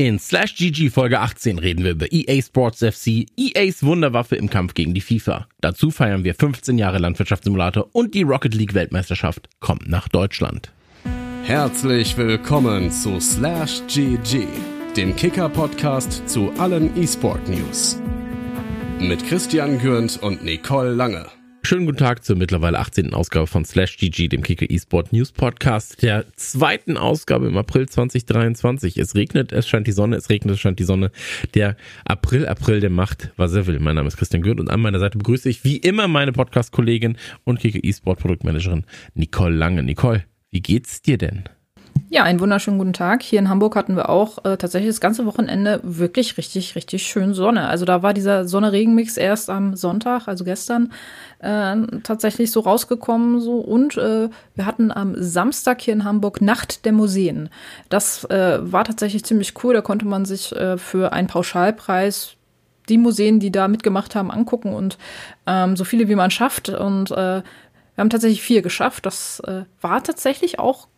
In Slash GG Folge 18 reden wir über EA Sports FC, EAs Wunderwaffe im Kampf gegen die FIFA. Dazu feiern wir 15 Jahre Landwirtschaftssimulator und die Rocket League Weltmeisterschaft kommt nach Deutschland. Herzlich willkommen zu Slash GG, dem Kicker-Podcast zu allen E-Sport News. Mit Christian Gürnt und Nicole Lange. Schönen guten Tag zur mittlerweile 18. Ausgabe von Slash GG, dem Kicker eSport News Podcast, der zweiten Ausgabe im April 2023. Es regnet, es scheint die Sonne, es regnet, es scheint die Sonne. Der April, April, der macht, was er will. Mein Name ist Christian Gürnt und an meiner Seite begrüße ich wie immer meine Podcast-Kollegin und Kicker eSport Produktmanagerin Nicole Lange. Nicole, wie geht's dir denn? Ja, einen wunderschönen guten Tag. Hier in Hamburg hatten wir auch äh, tatsächlich das ganze Wochenende wirklich richtig, richtig schön Sonne. Also da war dieser Sonne-Regen-Mix erst am Sonntag, also gestern, äh, tatsächlich so rausgekommen. So und äh, wir hatten am Samstag hier in Hamburg Nacht der Museen. Das äh, war tatsächlich ziemlich cool. Da konnte man sich äh, für einen Pauschalpreis die Museen, die da mitgemacht haben, angucken und ähm, so viele wie man schafft. Und äh, wir haben tatsächlich vier geschafft. Das war tatsächlich auch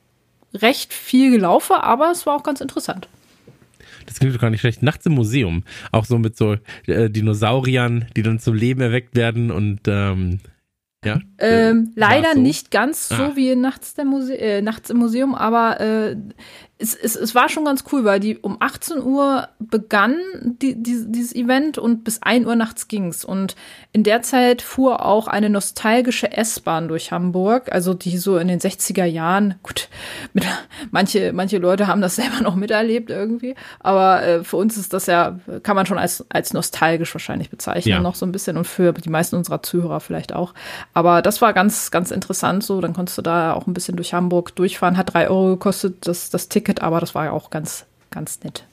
recht viel gelaufen, aber es war auch ganz interessant. Das klingt doch gar nicht schlecht. Nachts im Museum. Auch so mit so äh, Dinosauriern, die dann zum Leben erweckt werden und ähm, ja. Ähm, leider so? nicht ganz so ah. wie nachts, Muse äh, nachts im Museum, aber äh, es, es, es war schon ganz cool, weil die um 18 Uhr begann die, die, dieses Event und bis 1 Uhr nachts ging's. Und in der Zeit fuhr auch eine nostalgische S-Bahn durch Hamburg, also die so in den 60er Jahren, gut, mit, manche, manche Leute haben das selber noch miterlebt irgendwie, aber äh, für uns ist das ja, kann man schon als, als nostalgisch wahrscheinlich bezeichnen, ja. noch so ein bisschen und für die meisten unserer Zuhörer vielleicht auch. Aber das war ganz, ganz interessant so, dann konntest du da auch ein bisschen durch Hamburg durchfahren, hat drei Euro gekostet, das, das Ticket Ticket, aber das war ja auch ganz, ganz nett.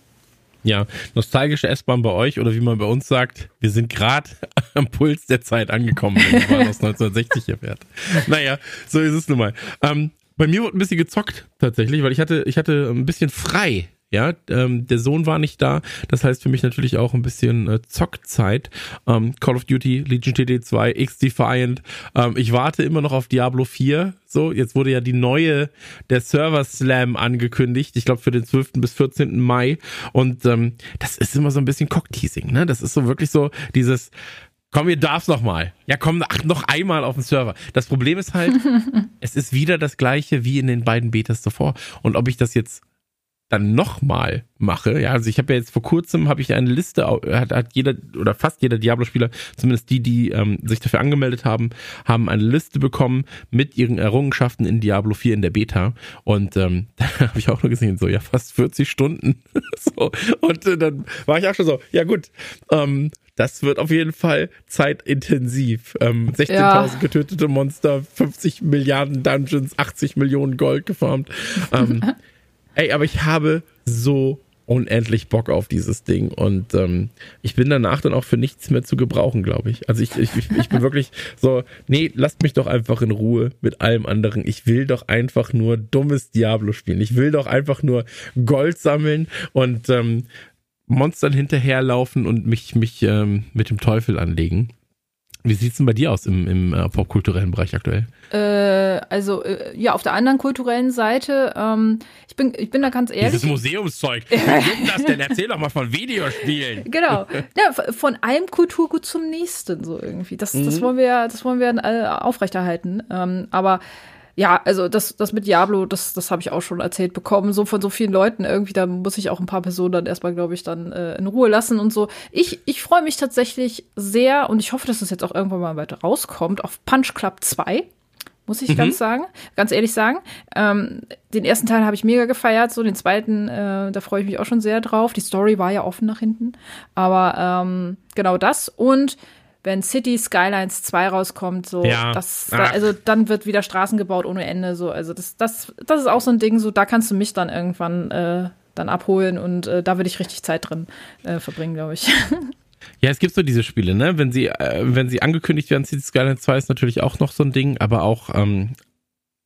Ja, nostalgische S-Bahn bei euch oder wie man bei uns sagt, wir sind gerade am Puls der Zeit angekommen, wenn man aus 1960 hier fährt. Naja, so ist es nun mal. Ähm, bei mir wurde ein bisschen gezockt tatsächlich, weil ich hatte, ich hatte ein bisschen frei ja, ähm, der Sohn war nicht da. Das heißt für mich natürlich auch ein bisschen äh, Zockzeit. Ähm, Call of Duty, Legion TD2, X-Defiant. Ähm, ich warte immer noch auf Diablo 4. So, jetzt wurde ja die neue, der Server Slam angekündigt. Ich glaube für den 12. bis 14. Mai. Und ähm, das ist immer so ein bisschen Cockteasing, ne? Das ist so wirklich so dieses, Komm, ihr darf's noch mal. Ja, komm, ach, noch einmal auf den Server. Das Problem ist halt, es ist wieder das gleiche wie in den beiden Betas zuvor. Und ob ich das jetzt dann nochmal mache. Ja, also ich habe ja jetzt vor kurzem habe ich eine Liste, hat, hat jeder oder fast jeder Diablo-Spieler, zumindest die, die ähm, sich dafür angemeldet haben, haben eine Liste bekommen mit ihren Errungenschaften in Diablo 4 in der Beta. Und ähm, da habe ich auch nur gesehen, so ja, fast 40 Stunden. so, und äh, dann war ich auch schon so, ja gut, ähm, das wird auf jeden Fall zeitintensiv. Ähm, 16.000 ja. getötete Monster, 50 Milliarden Dungeons, 80 Millionen Gold gefarmt. Ähm, Ey, aber ich habe so unendlich Bock auf dieses Ding und ähm, ich bin danach dann auch für nichts mehr zu gebrauchen, glaube ich. Also ich, ich, ich bin wirklich so, nee, lasst mich doch einfach in Ruhe mit allem anderen. Ich will doch einfach nur dummes Diablo spielen. Ich will doch einfach nur Gold sammeln und ähm, Monstern hinterherlaufen und mich, mich ähm, mit dem Teufel anlegen. Wie sieht's denn bei dir aus im, im äh, popkulturellen Bereich aktuell? Äh, also äh, ja, auf der anderen kulturellen Seite, ähm, ich bin ich bin da ganz ehrlich. Dieses Museumszeug. Wie ist das denn? Erzähl doch mal von Videospielen. Genau. Ja, von einem Kulturgut zum nächsten so irgendwie. Das, mhm. das wollen wir das wollen wir äh, aufrechterhalten. Ähm, aber ja, also das, das mit Diablo, das, das habe ich auch schon erzählt bekommen, so von so vielen Leuten irgendwie, da muss ich auch ein paar Personen dann erstmal, glaube ich, dann äh, in Ruhe lassen und so. Ich, ich freue mich tatsächlich sehr und ich hoffe, dass es das jetzt auch irgendwann mal weiter rauskommt auf Punch Club 2 muss ich mhm. ganz sagen, ganz ehrlich sagen. Ähm, den ersten Teil habe ich mega gefeiert, so den zweiten, äh, da freue ich mich auch schon sehr drauf. Die Story war ja offen nach hinten, aber ähm, genau das und wenn City Skylines 2 rauskommt, so, ja. das, da, also dann wird wieder Straßen gebaut ohne Ende, so, also das, das, das ist auch so ein Ding, so, da kannst du mich dann irgendwann äh, dann abholen und äh, da würde ich richtig Zeit drin äh, verbringen, glaube ich. Ja, es gibt so diese Spiele, ne? Wenn sie, äh, wenn sie angekündigt werden, City Skylines 2 ist natürlich auch noch so ein Ding, aber auch ähm,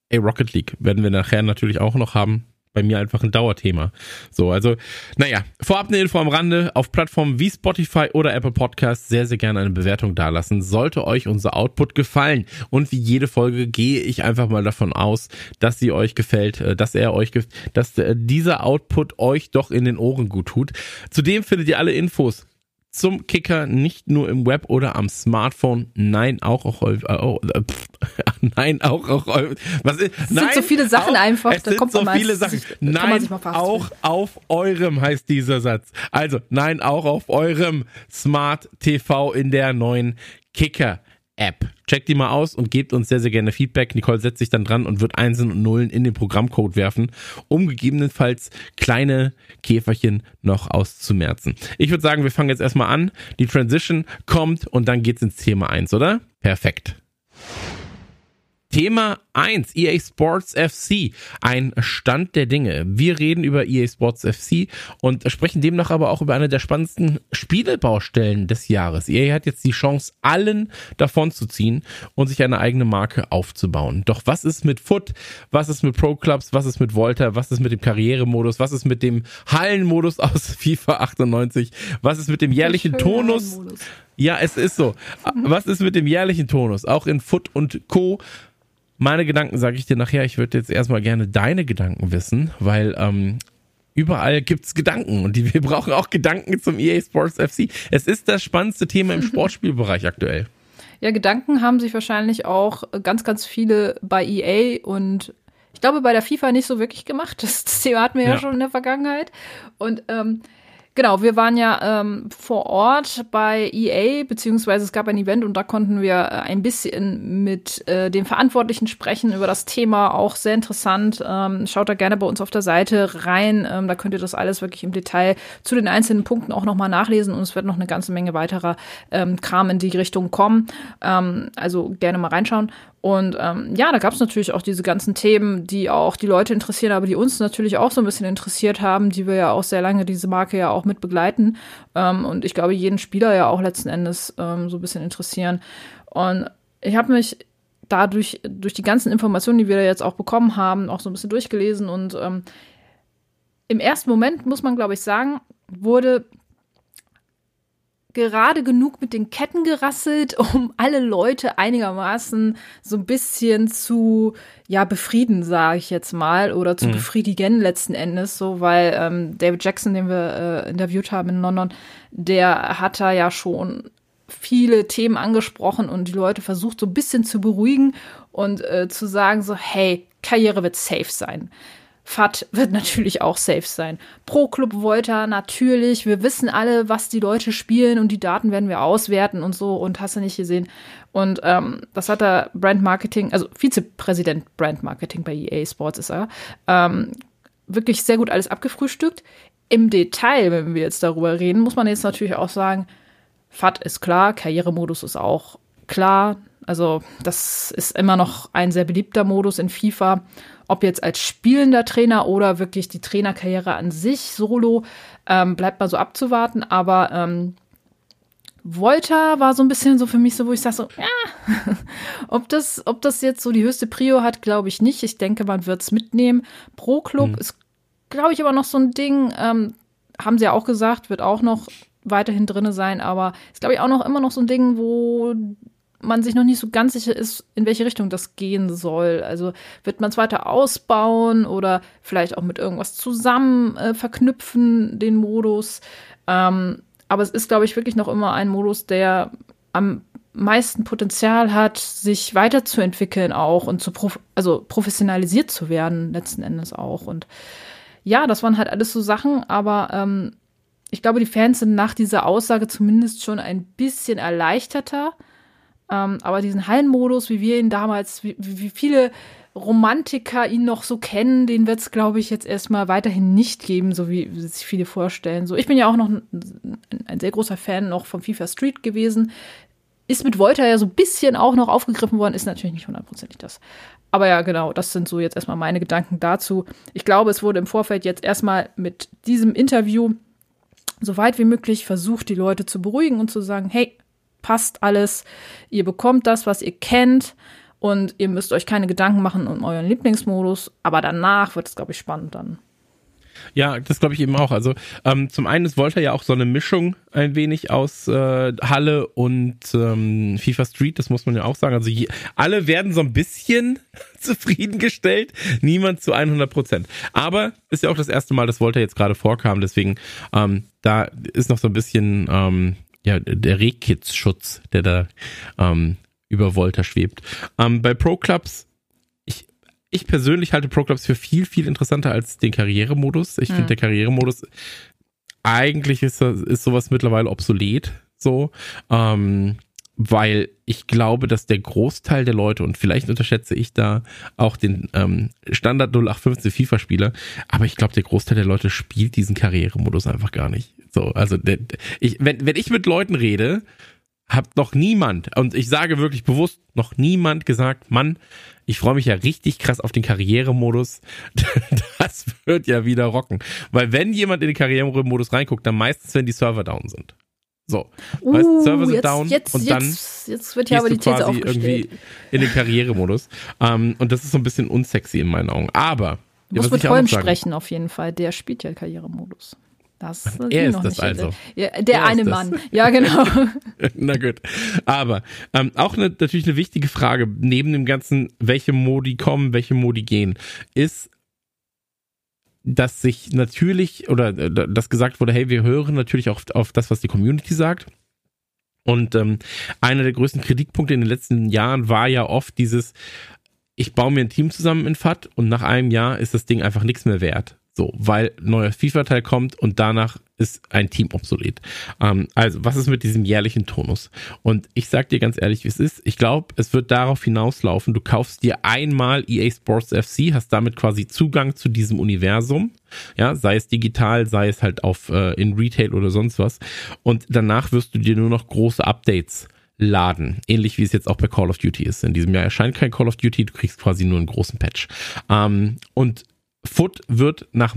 ey, Rocket League werden wir nachher natürlich auch noch haben. Bei mir einfach ein Dauerthema. So, also, naja, vorab eine Info am Rande. Auf Plattformen wie Spotify oder Apple Podcasts sehr, sehr gerne eine Bewertung dalassen. Sollte euch unser Output gefallen. Und wie jede Folge gehe ich einfach mal davon aus, dass sie euch gefällt, äh, dass er euch, dass äh, dieser Output euch doch in den Ohren gut tut. Zudem findet ihr alle Infos zum Kicker nicht nur im Web oder am Smartphone, nein auch auch äh, oh, äh, pff, nein auch auch was ist, es nein, sind so viele Sachen auch, einfach, es da sind kommt so man viele meistens- Sachen. Nein, mal auch auf eurem heißt dieser Satz. Also nein auch auf eurem Smart TV in der neuen Kicker App. Checkt die mal aus und gebt uns sehr, sehr gerne Feedback. Nicole setzt sich dann dran und wird Einsen und Nullen in den Programmcode werfen, um gegebenenfalls kleine Käferchen noch auszumerzen. Ich würde sagen, wir fangen jetzt erstmal an. Die Transition kommt und dann geht's ins Thema 1, oder? Perfekt. Thema 1, EA Sports FC, ein Stand der Dinge. Wir reden über EA Sports FC und sprechen demnach aber auch über eine der spannendsten Spielebaustellen des Jahres. EA hat jetzt die Chance, allen davon zu ziehen und sich eine eigene Marke aufzubauen. Doch was ist mit Foot? Was ist mit Pro Clubs? Was ist mit Volta? Was ist mit dem Karrieremodus? Was ist mit dem Hallenmodus aus FIFA 98? Was ist mit dem jährlichen Tonus? Ja, es ist so. Was ist mit dem jährlichen Tonus? Auch in Foot und Co. Meine Gedanken sage ich dir nachher. Ich würde jetzt erstmal gerne deine Gedanken wissen, weil ähm, überall gibt's Gedanken und die, wir brauchen auch Gedanken zum EA Sports FC. Es ist das spannendste Thema im Sportspielbereich aktuell. Ja, Gedanken haben sich wahrscheinlich auch ganz, ganz viele bei EA und ich glaube bei der FIFA nicht so wirklich gemacht. Das, das Thema hatten wir ja. Ja. schon in der Vergangenheit. Und ähm, genau, wir waren ja ähm, vor Ort bei EA, beziehungsweise es gab ein Event und da konnten wir äh, ein bisschen mit äh, den Verantwortlichen sprechen über das Thema. Auch sehr interessant. Ähm, schaut da gerne bei uns auf der Seite rein. Ähm, da könnt ihr das alles wirklich im Detail zu den einzelnen Punkten auch nochmal nachlesen und es wird noch eine ganze Menge weiterer ähm, Kram in die Richtung kommen. Ähm, also gerne mal reinschauen. Und ähm, ja, da gab es natürlich auch diese ganzen Themen, die auch die Leute interessieren, aber die uns natürlich auch so ein bisschen interessiert haben, die wir ja auch sehr lange diese Marke ja auch mit begleiten. Ähm, und ich glaube, jeden Spieler ja auch letzten Endes ähm, so ein bisschen interessieren. Und ich habe mich dadurch, durch die ganzen Informationen, die wir da jetzt auch bekommen haben, auch so ein bisschen durchgelesen. Und ähm, im ersten Moment, muss man, glaube ich, sagen, wurde gerade genug mit den Ketten gerasselt, um alle Leute einigermaßen so ein bisschen zu ja befrieden, sage ich jetzt mal, oder zu befriedigen letzten Endes, so weil ähm, David Jackson, den wir äh, interviewt haben in London, der hat da ja schon viele Themen angesprochen und die Leute versucht so ein bisschen zu beruhigen und äh, zu sagen so, hey, Karriere wird safe sein. FAT wird natürlich auch safe sein. Pro Club Volta natürlich. Wir wissen alle, was die Leute spielen und die Daten werden wir auswerten und so und hast du nicht gesehen. Und ähm, das hat der Brand Marketing, also Vizepräsident Brand Marketing bei EA Sports ist er, ähm, wirklich sehr gut alles abgefrühstückt. Im Detail, wenn wir jetzt darüber reden, muss man jetzt natürlich auch sagen, FAT ist klar, Karrieremodus ist auch klar. Also das ist immer noch ein sehr beliebter Modus in FIFA. Ob jetzt als spielender Trainer oder wirklich die Trainerkarriere an sich solo, ähm, bleibt mal so abzuwarten. Aber ähm, Volta war so ein bisschen so für mich so, wo ich sage so, ja, ob das, ob das jetzt so die höchste Prio hat, glaube ich nicht. Ich denke, man wird es mitnehmen. Pro Club ist, glaube ich, aber noch so ein Ding, ähm, haben sie ja auch gesagt, wird auch noch weiterhin drinne sein, aber ist, glaube ich, auch noch immer noch so ein Ding, wo man sich noch nicht so ganz sicher ist, in welche Richtung das gehen soll. Also wird man es weiter ausbauen oder vielleicht auch mit irgendwas zusammen äh, verknüpfen, den Modus. Ähm, aber es ist, glaube ich, wirklich noch immer ein Modus, der am meisten Potenzial hat, sich weiterzuentwickeln auch und zu prof also professionalisiert zu werden, letzten Endes auch. Und ja, das waren halt alles so Sachen, aber ähm, ich glaube, die Fans sind nach dieser Aussage zumindest schon ein bisschen erleichterter. Ähm, aber diesen Hallenmodus, wie wir ihn damals, wie, wie viele Romantiker ihn noch so kennen, den wird es, glaube ich, jetzt erstmal weiterhin nicht geben, so wie sich viele vorstellen. So, ich bin ja auch noch ein, ein sehr großer Fan noch von FIFA Street gewesen. Ist mit Volta ja so ein bisschen auch noch aufgegriffen worden, ist natürlich nicht hundertprozentig das. Aber ja, genau, das sind so jetzt erstmal meine Gedanken dazu. Ich glaube, es wurde im Vorfeld jetzt erstmal mit diesem Interview so weit wie möglich versucht, die Leute zu beruhigen und zu sagen, hey, passt alles, ihr bekommt das, was ihr kennt und ihr müsst euch keine Gedanken machen um euren Lieblingsmodus, aber danach wird es, glaube ich, spannend dann. Ja, das glaube ich eben auch. Also ähm, zum einen ist Volta ja auch so eine Mischung ein wenig aus äh, Halle und ähm, FIFA Street, das muss man ja auch sagen. Also je, alle werden so ein bisschen zufriedengestellt, niemand zu 100 Prozent. Aber ist ja auch das erste Mal, dass Volta jetzt gerade vorkam, deswegen ähm, da ist noch so ein bisschen ähm, ja der Rehkids-Schutz, der da ähm, über Volta schwebt. Ähm, bei Pro Clubs ich persönlich halte Pro Clubs für viel, viel interessanter als den Karrieremodus. Ich mhm. finde, der Karrieremodus, eigentlich ist, ist sowas mittlerweile obsolet, so, ähm, weil ich glaube, dass der Großteil der Leute, und vielleicht unterschätze ich da auch den ähm, Standard 0815 FIFA-Spieler, aber ich glaube, der Großteil der Leute spielt diesen Karrieremodus einfach gar nicht. So, also der, ich, wenn, wenn ich mit Leuten rede, hat noch niemand, und ich sage wirklich bewusst, noch niemand gesagt, Mann, ich freue mich ja richtig krass auf den Karrieremodus. Das wird ja wieder rocken. Weil wenn jemand in den Karrieremodus reinguckt, dann meistens, wenn die Server down sind. So. Uh, weißt, Server sind jetzt, down jetzt, und dann jetzt, jetzt wird ja aber die These quasi irgendwie in den Karrieremodus. Um, und das ist so ein bisschen unsexy in meinen Augen. Aber. Du musst mit Holm sprechen auf jeden Fall. Der spielt ja Karrieremodus. Das er ist das also. Ja, der er eine Mann. Ja, genau. Na gut. Aber ähm, auch eine, natürlich eine wichtige Frage, neben dem ganzen, welche Modi kommen, welche Modi gehen, ist, dass sich natürlich, oder äh, dass gesagt wurde, hey, wir hören natürlich auch auf das, was die Community sagt. Und ähm, einer der größten Kritikpunkte in den letzten Jahren war ja oft dieses, ich baue mir ein Team zusammen in FAT und nach einem Jahr ist das Ding einfach nichts mehr wert. So, weil neuer FIFA-Teil kommt und danach ist ein Team obsolet. Ähm, also, was ist mit diesem jährlichen Tonus? Und ich sag dir ganz ehrlich, wie es ist. Ich glaube, es wird darauf hinauslaufen, du kaufst dir einmal EA Sports FC, hast damit quasi Zugang zu diesem Universum. Ja, sei es digital, sei es halt auf äh, in Retail oder sonst was. Und danach wirst du dir nur noch große Updates laden. Ähnlich wie es jetzt auch bei Call of Duty ist. In diesem Jahr erscheint kein Call of Duty, du kriegst quasi nur einen großen Patch. Ähm, und Foot wird nach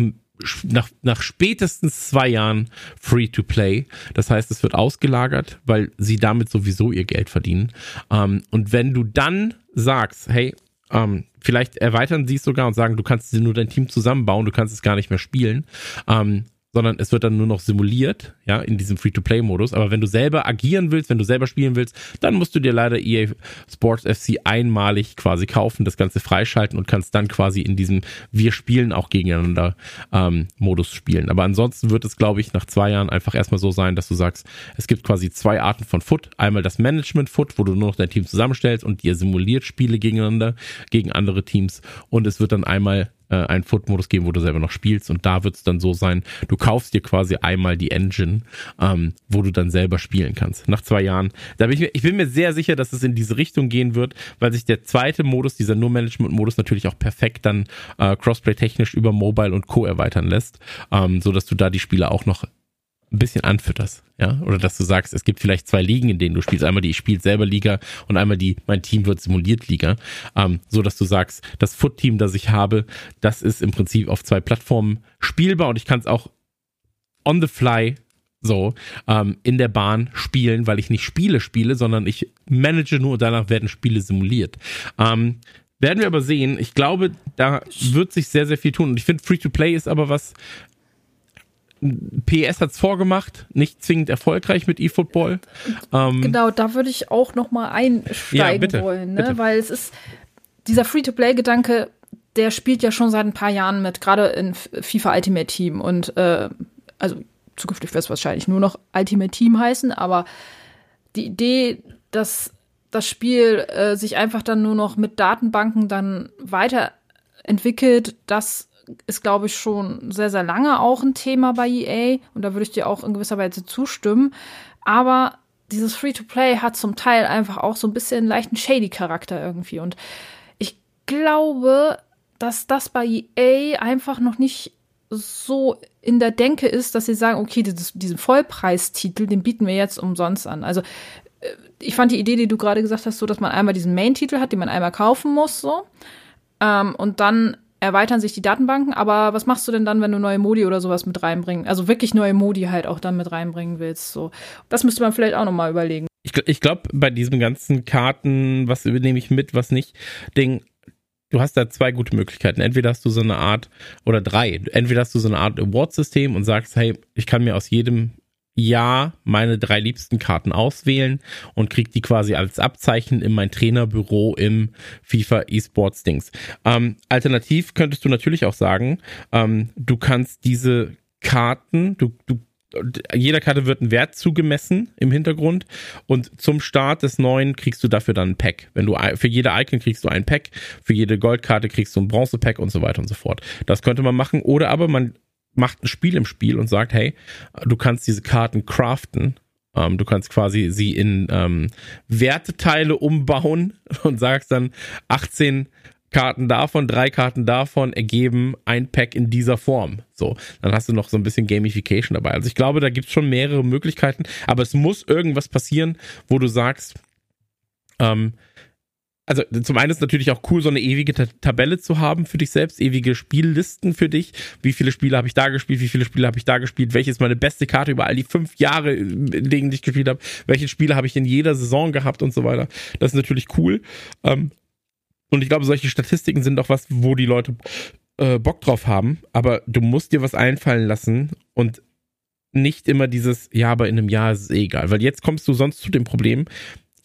nach, nach spätestens zwei Jahren free to play. Das heißt, es wird ausgelagert, weil sie damit sowieso ihr Geld verdienen. Ähm, und wenn du dann sagst, hey, ähm, vielleicht erweitern sie es sogar und sagen, du kannst nur dein Team zusammenbauen, du kannst es gar nicht mehr spielen, ähm, sondern es wird dann nur noch simuliert, ja, in diesem Free-to-Play-Modus. Aber wenn du selber agieren willst, wenn du selber spielen willst, dann musst du dir leider EA Sports FC einmalig quasi kaufen, das Ganze freischalten und kannst dann quasi in diesem Wir spielen auch gegeneinander ähm, Modus spielen. Aber ansonsten wird es, glaube ich, nach zwei Jahren einfach erstmal so sein, dass du sagst, es gibt quasi zwei Arten von Foot. Einmal das Management-Foot, wo du nur noch dein Team zusammenstellst und dir simuliert Spiele gegeneinander, gegen andere Teams. Und es wird dann einmal äh, einen Foot-Modus geben, wo du selber noch spielst. Und da wird es dann so sein, du kaufst dir quasi einmal die Engine, ähm, wo du dann selber spielen kannst. Nach zwei Jahren. Da bin ich, mir, ich bin mir sehr sicher, dass es in diese Richtung gehen wird, weil sich der zweite Modus, dieser Nur-Management-Modus, natürlich auch perfekt dann äh, Crossplay-technisch über Mobile und Co. erweitern lässt, ähm, so dass du da die Spiele auch noch ein bisschen anfütterst, ja, oder dass du sagst, es gibt vielleicht zwei Ligen, in denen du spielst, einmal die ich spiele selber Liga und einmal die mein Team wird simuliert Liga, ähm, so dass du sagst, das Foot Team, das ich habe, das ist im Prinzip auf zwei Plattformen spielbar und ich kann es auch on the fly so ähm, in der Bahn spielen, weil ich nicht Spiele spiele, sondern ich manage nur und danach werden Spiele simuliert. Ähm, werden wir aber sehen. Ich glaube, da wird sich sehr, sehr viel tun. Und ich finde, Free-to-Play ist aber was, PS hat es vorgemacht, nicht zwingend erfolgreich mit eFootball. Ähm, genau, da würde ich auch noch mal einsteigen ja, bitte, wollen, ne? Bitte. weil es ist dieser Free-to-Play-Gedanke, der spielt ja schon seit ein paar Jahren mit, gerade in FIFA Ultimate Team und äh, also zukünftig wird es wahrscheinlich nur noch Ultimate Team heißen, aber die Idee, dass das Spiel äh, sich einfach dann nur noch mit Datenbanken dann weiterentwickelt, das ist, glaube ich, schon sehr, sehr lange auch ein Thema bei EA und da würde ich dir auch in gewisser Weise zustimmen. Aber dieses Free-to-Play hat zum Teil einfach auch so ein bisschen leichten Shady-Charakter irgendwie und ich glaube, dass das bei EA einfach noch nicht so in der Denke ist, dass sie sagen, okay, dieses, diesen Vollpreistitel, den bieten wir jetzt umsonst an. Also äh, ich fand die Idee, die du gerade gesagt hast, so, dass man einmal diesen Main-Titel hat, den man einmal kaufen muss, so. Ähm, und dann erweitern sich die Datenbanken, aber was machst du denn dann, wenn du neue Modi oder sowas mit reinbringen, also wirklich neue Modi halt auch dann mit reinbringen willst, so. Das müsste man vielleicht auch nochmal überlegen. Ich, ich glaube, bei diesem ganzen Karten, was übernehme ich mit, was nicht, Ding, du hast da zwei gute Möglichkeiten. Entweder hast du so eine Art, oder drei, entweder hast du so eine Art Award-System und sagst, hey, ich kann mir aus jedem Jahr meine drei liebsten Karten auswählen und krieg die quasi als Abzeichen in mein Trainerbüro im FIFA eSports Dings. Ähm, alternativ könntest du natürlich auch sagen, ähm, du kannst diese Karten, du, du jeder Karte wird ein Wert zugemessen im Hintergrund und zum Start des neuen kriegst du dafür dann ein Pack. Wenn du für jede Icon kriegst du ein Pack, für jede Goldkarte kriegst du ein Bronze-Pack und so weiter und so fort. Das könnte man machen oder aber man macht ein Spiel im Spiel und sagt, hey, du kannst diese Karten craften. Ähm, du kannst quasi sie in ähm, Werteteile umbauen und sagst dann 18 Karten davon, drei Karten davon ergeben ein Pack in dieser Form. So, dann hast du noch so ein bisschen Gamification dabei. Also ich glaube, da gibt es schon mehrere Möglichkeiten, aber es muss irgendwas passieren, wo du sagst, ähm, also zum einen ist natürlich auch cool, so eine ewige Tabelle zu haben für dich selbst, ewige Spiellisten für dich. Wie viele Spiele habe ich da gespielt, wie viele Spiele habe ich da gespielt, welche ist meine beste Karte über all die fünf Jahre, in denen ich gespielt habe, welche Spiele habe ich in jeder Saison gehabt und so weiter. Das ist natürlich cool. Ähm, und ich glaube, solche Statistiken sind auch was, wo die Leute äh, Bock drauf haben. Aber du musst dir was einfallen lassen und nicht immer dieses, ja, aber in einem Jahr ist es eh egal. Weil jetzt kommst du sonst zu dem Problem,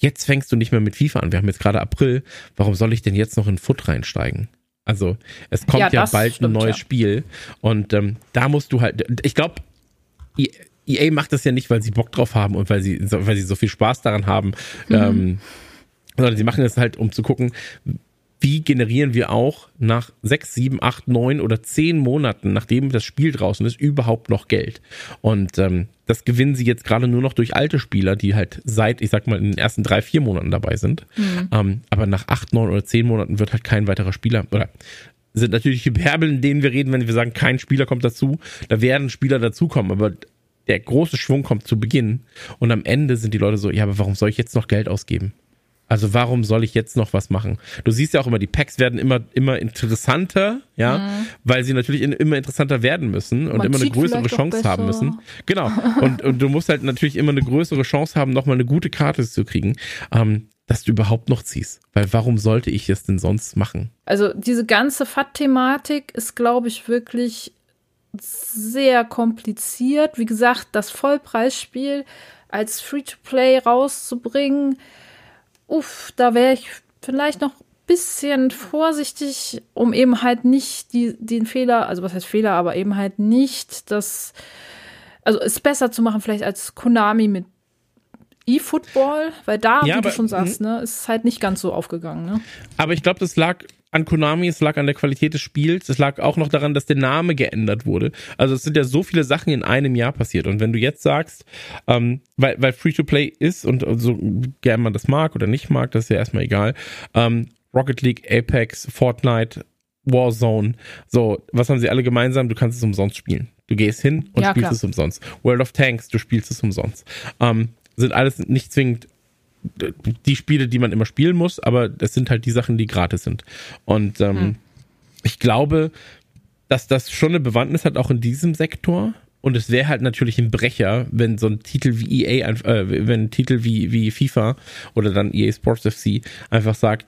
jetzt fängst du nicht mehr mit FIFA an. Wir haben jetzt gerade April. Warum soll ich denn jetzt noch in Foot reinsteigen? Also, es kommt ja, ja bald stimmt, ein neues ja. Spiel. Und ähm, da musst du halt, ich glaube, EA macht das ja nicht, weil sie Bock drauf haben und weil sie, weil sie so viel Spaß daran haben, mhm. ähm, sondern sie machen das halt, um zu gucken, wie generieren wir auch nach sechs, sieben, acht, neun oder zehn Monaten, nachdem das Spiel draußen ist, überhaupt noch Geld. Und ähm, das gewinnen sie jetzt gerade nur noch durch alte Spieler, die halt seit, ich sag mal, in den ersten drei, vier Monaten dabei sind. Mhm. Ähm, aber nach acht, neun oder zehn Monaten wird halt kein weiterer Spieler oder sind natürlich die Hyperbeln, in denen wir reden, wenn wir sagen, kein Spieler kommt dazu. Da werden Spieler dazukommen, aber der große Schwung kommt zu Beginn und am Ende sind die Leute so, ja, aber warum soll ich jetzt noch Geld ausgeben? Also warum soll ich jetzt noch was machen? Du siehst ja auch immer, die Packs werden immer, immer interessanter, ja, mhm. weil sie natürlich in, immer interessanter werden müssen und Man immer eine größere Chance haben müssen. Genau. Und, und du musst halt natürlich immer eine größere Chance haben, nochmal eine gute Karte zu kriegen, ähm, dass du überhaupt noch ziehst. Weil warum sollte ich es denn sonst machen? Also diese ganze FAT-Thematik ist, glaube ich, wirklich sehr kompliziert. Wie gesagt, das Vollpreisspiel als Free-to-Play rauszubringen, uff, da wäre ich vielleicht noch ein bisschen vorsichtig, um eben halt nicht die, den Fehler, also was heißt Fehler, aber eben halt nicht das, also es besser zu machen, vielleicht als Konami mit E-Football, weil da, ja, wie aber, du schon sagst, ne, ist halt nicht ganz so aufgegangen. Ne? Aber ich glaube, das lag an Konami, es lag an der Qualität des Spiels, es lag auch noch daran, dass der Name geändert wurde. Also es sind ja so viele Sachen in einem Jahr passiert. Und wenn du jetzt sagst, ähm, weil, weil Free-to-Play ist und so gern man das mag oder nicht mag, das ist ja erstmal egal. Ähm, Rocket League, Apex, Fortnite, Warzone. So, was haben sie alle gemeinsam? Du kannst es umsonst spielen. Du gehst hin und ja, spielst klar. es umsonst. World of Tanks, du spielst es umsonst. Ähm, sind alles nicht zwingend die Spiele, die man immer spielen muss, aber das sind halt die Sachen, die gratis sind. Und ähm, hm. ich glaube, dass das schon eine Bewandtnis hat, auch in diesem Sektor. Und es wäre halt natürlich ein Brecher, wenn so ein Titel wie EA, äh, wenn ein Titel wie, wie FIFA oder dann EA Sports FC einfach sagt,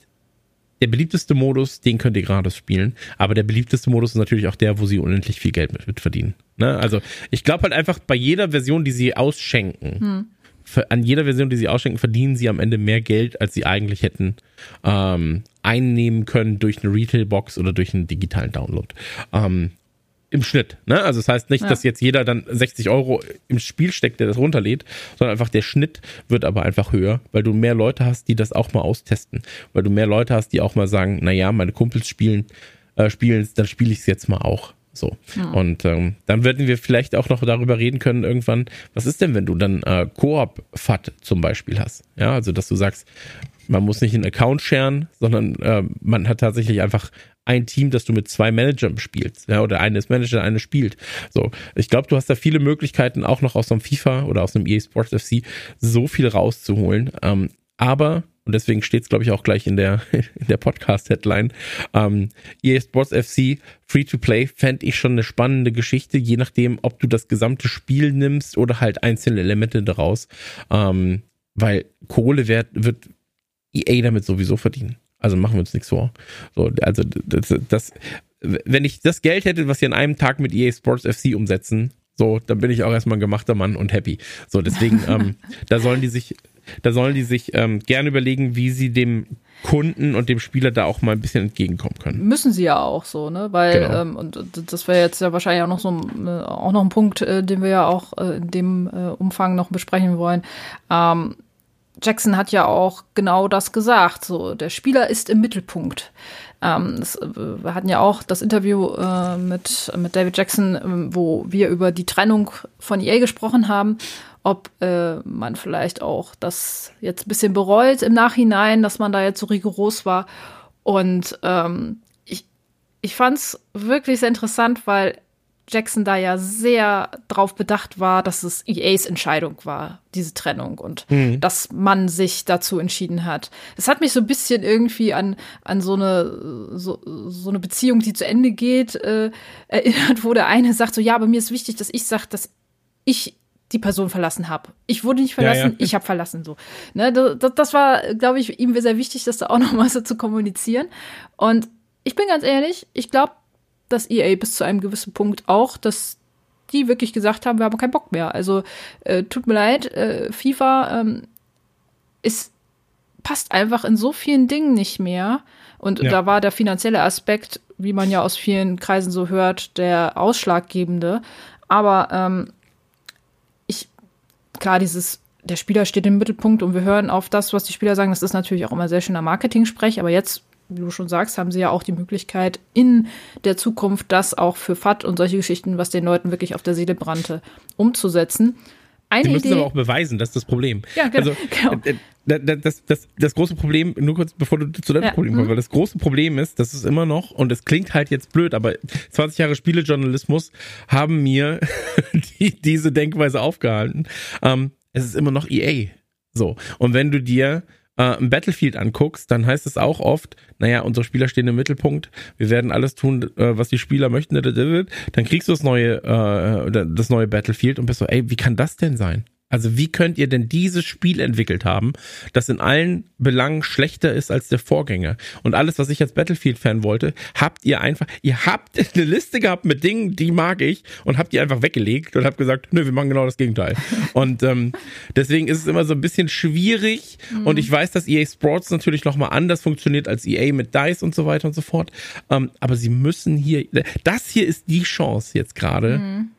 der beliebteste Modus, den könnt ihr gratis spielen, aber der beliebteste Modus ist natürlich auch der, wo sie unendlich viel Geld mit, mit verdienen. Ne? Also ich glaube halt einfach bei jeder Version, die sie ausschenken, hm an jeder Version, die sie ausschenken, verdienen sie am Ende mehr Geld, als sie eigentlich hätten ähm, einnehmen können durch eine Retail-Box oder durch einen digitalen Download. Ähm, Im Schnitt. Ne? Also das heißt nicht, ja. dass jetzt jeder dann 60 Euro im Spiel steckt, der das runterlädt, sondern einfach der Schnitt wird aber einfach höher, weil du mehr Leute hast, die das auch mal austesten. Weil du mehr Leute hast, die auch mal sagen, naja, meine Kumpels spielen, äh, spielen, dann spiele ich es jetzt mal auch. So. Ja. Und ähm, dann würden wir vielleicht auch noch darüber reden können irgendwann, was ist denn, wenn du dann äh, Koop-FAT zum Beispiel hast? Ja, also dass du sagst, man muss nicht einen Account sharen, sondern äh, man hat tatsächlich einfach ein Team, das du mit zwei Managern spielst, ja, oder eine ist Manager, eine spielt. So, ich glaube, du hast da viele Möglichkeiten, auch noch aus einem FIFA oder aus einem EA Sports FC so viel rauszuholen. Ähm, aber und deswegen steht es, glaube ich, auch gleich in der, in der Podcast-Headline. Ähm, EA Sports FC Free-to-Play fände ich schon eine spannende Geschichte, je nachdem, ob du das gesamte Spiel nimmst oder halt einzelne Elemente daraus. Ähm, weil Kohle wird, wird EA damit sowieso verdienen. Also machen wir uns nichts vor. So, also das, das, wenn ich das Geld hätte, was sie an einem Tag mit EA Sports FC umsetzen, so, dann bin ich auch erstmal ein gemachter Mann und happy. So, deswegen, ähm, da sollen die sich, da sollen die sich ähm, gerne überlegen, wie sie dem Kunden und dem Spieler da auch mal ein bisschen entgegenkommen können. Müssen sie ja auch so, ne? Weil, genau. ähm, und das wäre jetzt ja wahrscheinlich auch noch so ein, äh, auch noch ein Punkt, äh, den wir ja auch äh, in dem äh, Umfang noch besprechen wollen. Ähm, Jackson hat ja auch genau das gesagt. So, der Spieler ist im Mittelpunkt. Ähm, das, äh, wir hatten ja auch das Interview äh, mit, mit David Jackson, äh, wo wir über die Trennung von EA gesprochen haben, ob äh, man vielleicht auch das jetzt ein bisschen bereut im Nachhinein, dass man da jetzt so rigoros war. Und ähm, ich, ich fand es wirklich sehr interessant, weil Jackson da ja sehr drauf bedacht war, dass es EAs Entscheidung war, diese Trennung und mhm. dass man sich dazu entschieden hat. Es hat mich so ein bisschen irgendwie an, an so eine, so, so eine Beziehung, die zu Ende geht, äh, erinnert, wo der eine sagt so, ja, aber mir ist wichtig, dass ich sage, dass ich die Person verlassen habe. Ich wurde nicht verlassen, ja, ja. ich habe verlassen so. Ne, das, das war, glaube ich, ihm sehr wichtig, das da auch nochmal so zu kommunizieren. Und ich bin ganz ehrlich, ich glaube, dass EA bis zu einem gewissen Punkt auch, dass die wirklich gesagt haben, wir haben keinen Bock mehr. Also äh, tut mir leid, äh, FIFA ähm, ist passt einfach in so vielen Dingen nicht mehr. Und ja. da war der finanzielle Aspekt, wie man ja aus vielen Kreisen so hört, der ausschlaggebende. Aber ähm, klar, dieses, der Spieler steht im Mittelpunkt und wir hören auf das, was die Spieler sagen. Das ist natürlich auch immer sehr schöner Marketing-Sprech, aber jetzt wie du schon sagst, haben sie ja auch die Möglichkeit in der Zukunft das auch für FAT und solche Geschichten, was den Leuten wirklich auf der Seele brannte, umzusetzen. Eine sie müssen Idee, aber auch beweisen, das ist das Problem. Ja, genau. Also, genau. Äh, äh, das, das, das große Problem, nur kurz bevor du zu deinem ja. Problem kommst, mhm. weil das große Problem ist, das ist immer noch, und es klingt halt jetzt blöd, aber 20 Jahre Spielejournalismus haben mir die, diese Denkweise aufgehalten. Ähm, es ist immer noch EA. So. Und wenn du dir äh, Battlefield anguckst, dann heißt es auch oft, naja, unsere Spieler stehen im Mittelpunkt, wir werden alles tun, äh, was die Spieler möchten, dann kriegst du das neue, äh, das neue Battlefield und bist so, ey, wie kann das denn sein? Also wie könnt ihr denn dieses Spiel entwickelt haben, das in allen Belangen schlechter ist als der Vorgänger? Und alles, was ich als Battlefield-Fan wollte, habt ihr einfach, ihr habt eine Liste gehabt mit Dingen, die mag ich und habt ihr einfach weggelegt und habt gesagt, nö, wir machen genau das Gegenteil. und ähm, deswegen ist es immer so ein bisschen schwierig mhm. und ich weiß, dass EA Sports natürlich nochmal anders funktioniert als EA mit DICE und so weiter und so fort. Ähm, aber sie müssen hier, das hier ist die Chance jetzt gerade. Mhm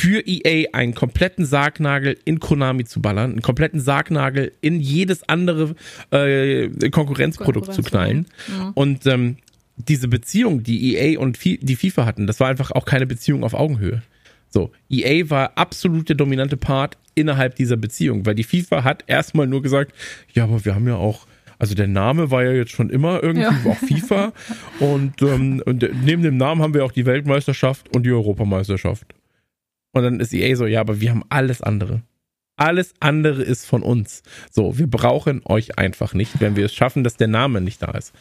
für EA einen kompletten Sargnagel in Konami zu ballern, einen kompletten Sargnagel in jedes andere äh, Konkurrenzprodukt Konkurrenz, zu knallen. Ja. Und ähm, diese Beziehung, die EA und die FIFA hatten, das war einfach auch keine Beziehung auf Augenhöhe. So, EA war absolut der dominante Part innerhalb dieser Beziehung, weil die FIFA hat erstmal nur gesagt, ja, aber wir haben ja auch also der Name war ja jetzt schon immer irgendwie ja. auch FIFA und, ähm, und neben dem Namen haben wir auch die Weltmeisterschaft und die Europameisterschaft. Und dann ist EA so, ja, aber wir haben alles andere. Alles andere ist von uns. So, wir brauchen euch einfach nicht, wenn wir es schaffen, dass der Name nicht da ist.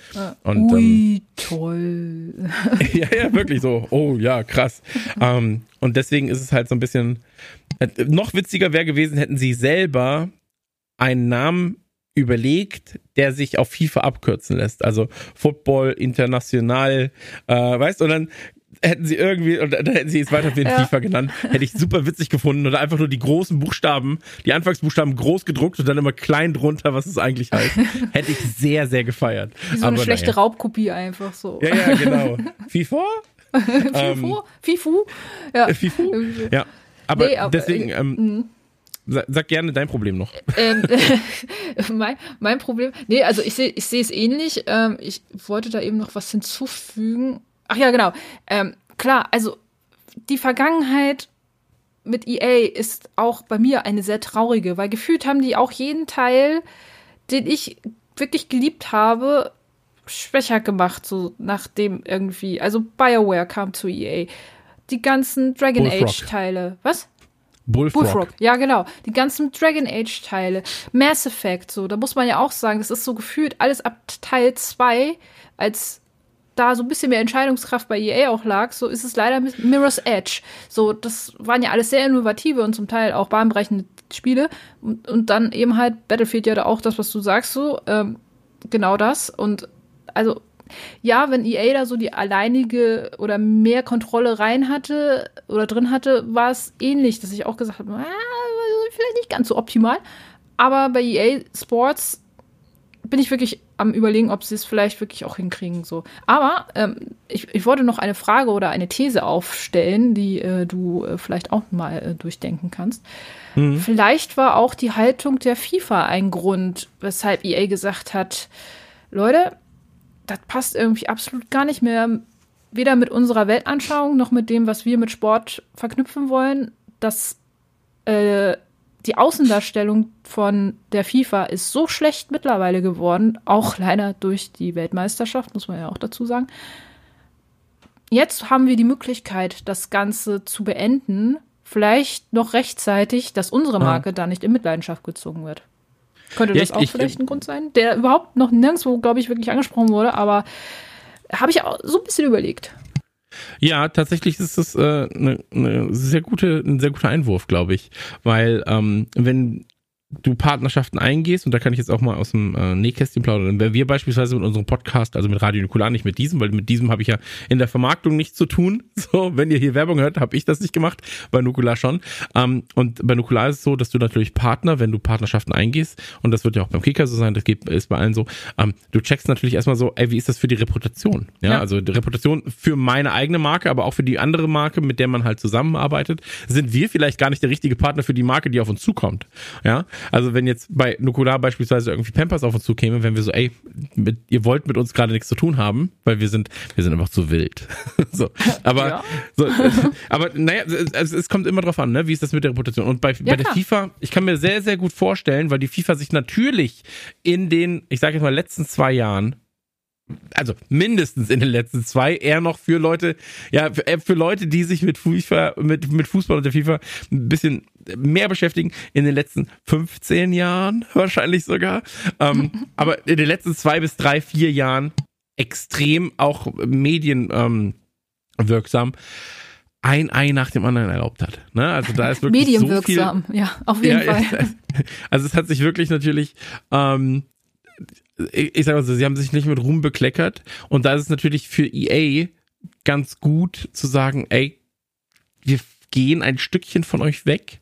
Und, Ui, ähm, toll. ja, ja, wirklich so. Oh, ja, krass. ähm, und deswegen ist es halt so ein bisschen, äh, noch witziger wäre gewesen, hätten sie selber einen Namen überlegt, der sich auf FIFA abkürzen lässt. Also Football International, äh, weißt du, und dann hätten sie irgendwie, und dann hätten sie es weiter wie ja. FIFA genannt, hätte ich super witzig gefunden. Oder einfach nur die großen Buchstaben, die Anfangsbuchstaben groß gedruckt und dann immer klein drunter, was es eigentlich heißt. hätte ich sehr, sehr gefeiert. Wie so eine Aber schlechte naja. Raubkopie einfach so. Ja, ja, genau. FIFA? FIFU? Ähm, FIFU? Ja. FIFU? Ja. Aber, nee, aber deswegen, äh, ähm, mhm. Sag gerne dein Problem noch. Ähm, mein, mein Problem, nee, also ich sehe ich sehe es ähnlich. Ähm, ich wollte da eben noch was hinzufügen. Ach ja, genau. Ähm, klar, also die Vergangenheit mit EA ist auch bei mir eine sehr traurige, weil gefühlt haben die auch jeden Teil, den ich wirklich geliebt habe, schwächer gemacht, so nachdem irgendwie, also BioWare kam zu EA. Die ganzen Dragon Age Teile. Was? Bullfrog. Bullfrog. Ja, genau. Die ganzen Dragon Age Teile. Mass Effect, so. Da muss man ja auch sagen, das ist so gefühlt alles ab Teil 2 als da so ein bisschen mehr Entscheidungskraft bei EA auch lag, so ist es leider mit Mirror's Edge. So, das waren ja alles sehr innovative und zum Teil auch bahnbrechende Spiele. Und, und dann eben halt Battlefield ja da auch das, was du sagst, so, ähm, genau das. Und also ja, wenn EA da so die alleinige oder mehr Kontrolle rein hatte oder drin hatte, war es ähnlich, dass ich auch gesagt habe, ah, vielleicht nicht ganz so optimal. Aber bei EA Sports bin ich wirklich am überlegen, ob sie es vielleicht wirklich auch hinkriegen. So. Aber ähm, ich, ich wollte noch eine Frage oder eine These aufstellen, die äh, du äh, vielleicht auch mal äh, durchdenken kannst. Mhm. Vielleicht war auch die Haltung der FIFA ein Grund, weshalb EA gesagt hat, Leute, das passt irgendwie absolut gar nicht mehr, weder mit unserer Weltanschauung noch mit dem, was wir mit Sport verknüpfen wollen. dass äh, die Außendarstellung von der FIFA ist so schlecht mittlerweile geworden, auch leider durch die Weltmeisterschaft, muss man ja auch dazu sagen. Jetzt haben wir die Möglichkeit, das Ganze zu beenden, vielleicht noch rechtzeitig, dass unsere Marke ja. da nicht in Mitleidenschaft gezogen wird. Könnte ja, das auch ich, vielleicht ich, ein Grund sein, der überhaupt noch nirgendwo, glaube ich, wirklich angesprochen wurde, aber habe ich auch so ein bisschen überlegt. Ja, tatsächlich ist das äh, ne ne sehr gute, ein sehr guter Einwurf, glaube ich. Weil ähm, wenn du Partnerschaften eingehst, und da kann ich jetzt auch mal aus dem äh, Nähkästchen plaudern, wenn wir beispielsweise mit unserem Podcast, also mit Radio Nukular, nicht mit diesem, weil mit diesem habe ich ja in der Vermarktung nichts zu tun. So, wenn ihr hier Werbung hört, habe ich das nicht gemacht, bei Nukular schon. Ähm, und bei Nukular ist es so, dass du natürlich Partner, wenn du Partnerschaften eingehst, und das wird ja auch beim Kicker so sein, das geht, ist bei allen so, ähm, du checkst natürlich erstmal so, ey, wie ist das für die Reputation? Ja, ja, also die Reputation für meine eigene Marke, aber auch für die andere Marke, mit der man halt zusammenarbeitet, sind wir vielleicht gar nicht der richtige Partner für die Marke, die auf uns zukommt. Ja, also wenn jetzt bei Nukular beispielsweise irgendwie Pampers auf uns zukäme, wenn wir so, ey, mit, ihr wollt mit uns gerade nichts zu tun haben, weil wir sind, wir sind einfach zu wild. so, aber, ja. so, aber naja, es, es kommt immer drauf an, ne? wie ist das mit der Reputation? Und bei, ja, bei der FIFA, ich kann mir sehr, sehr gut vorstellen, weil die FIFA sich natürlich in den, ich sage jetzt mal, letzten zwei Jahren also mindestens in den letzten zwei, eher noch für Leute, ja, für, äh, für, Leute, die sich mit FIFA, mit, mit Fußball und der FIFA ein bisschen mehr beschäftigen, in den letzten 15 Jahren wahrscheinlich sogar. Ähm, aber in den letzten zwei bis drei, vier Jahren extrem auch medienwirksam. Ähm, ein Ei nach dem anderen erlaubt hat. Ne? Also da ist wirklich Medienwirksam, so ja, auf jeden ja, Fall. Also es hat sich wirklich natürlich ähm, ich sag mal so, sie haben sich nicht mit Ruhm bekleckert. Und da ist es natürlich für EA ganz gut zu sagen, ey, wir gehen ein Stückchen von euch weg,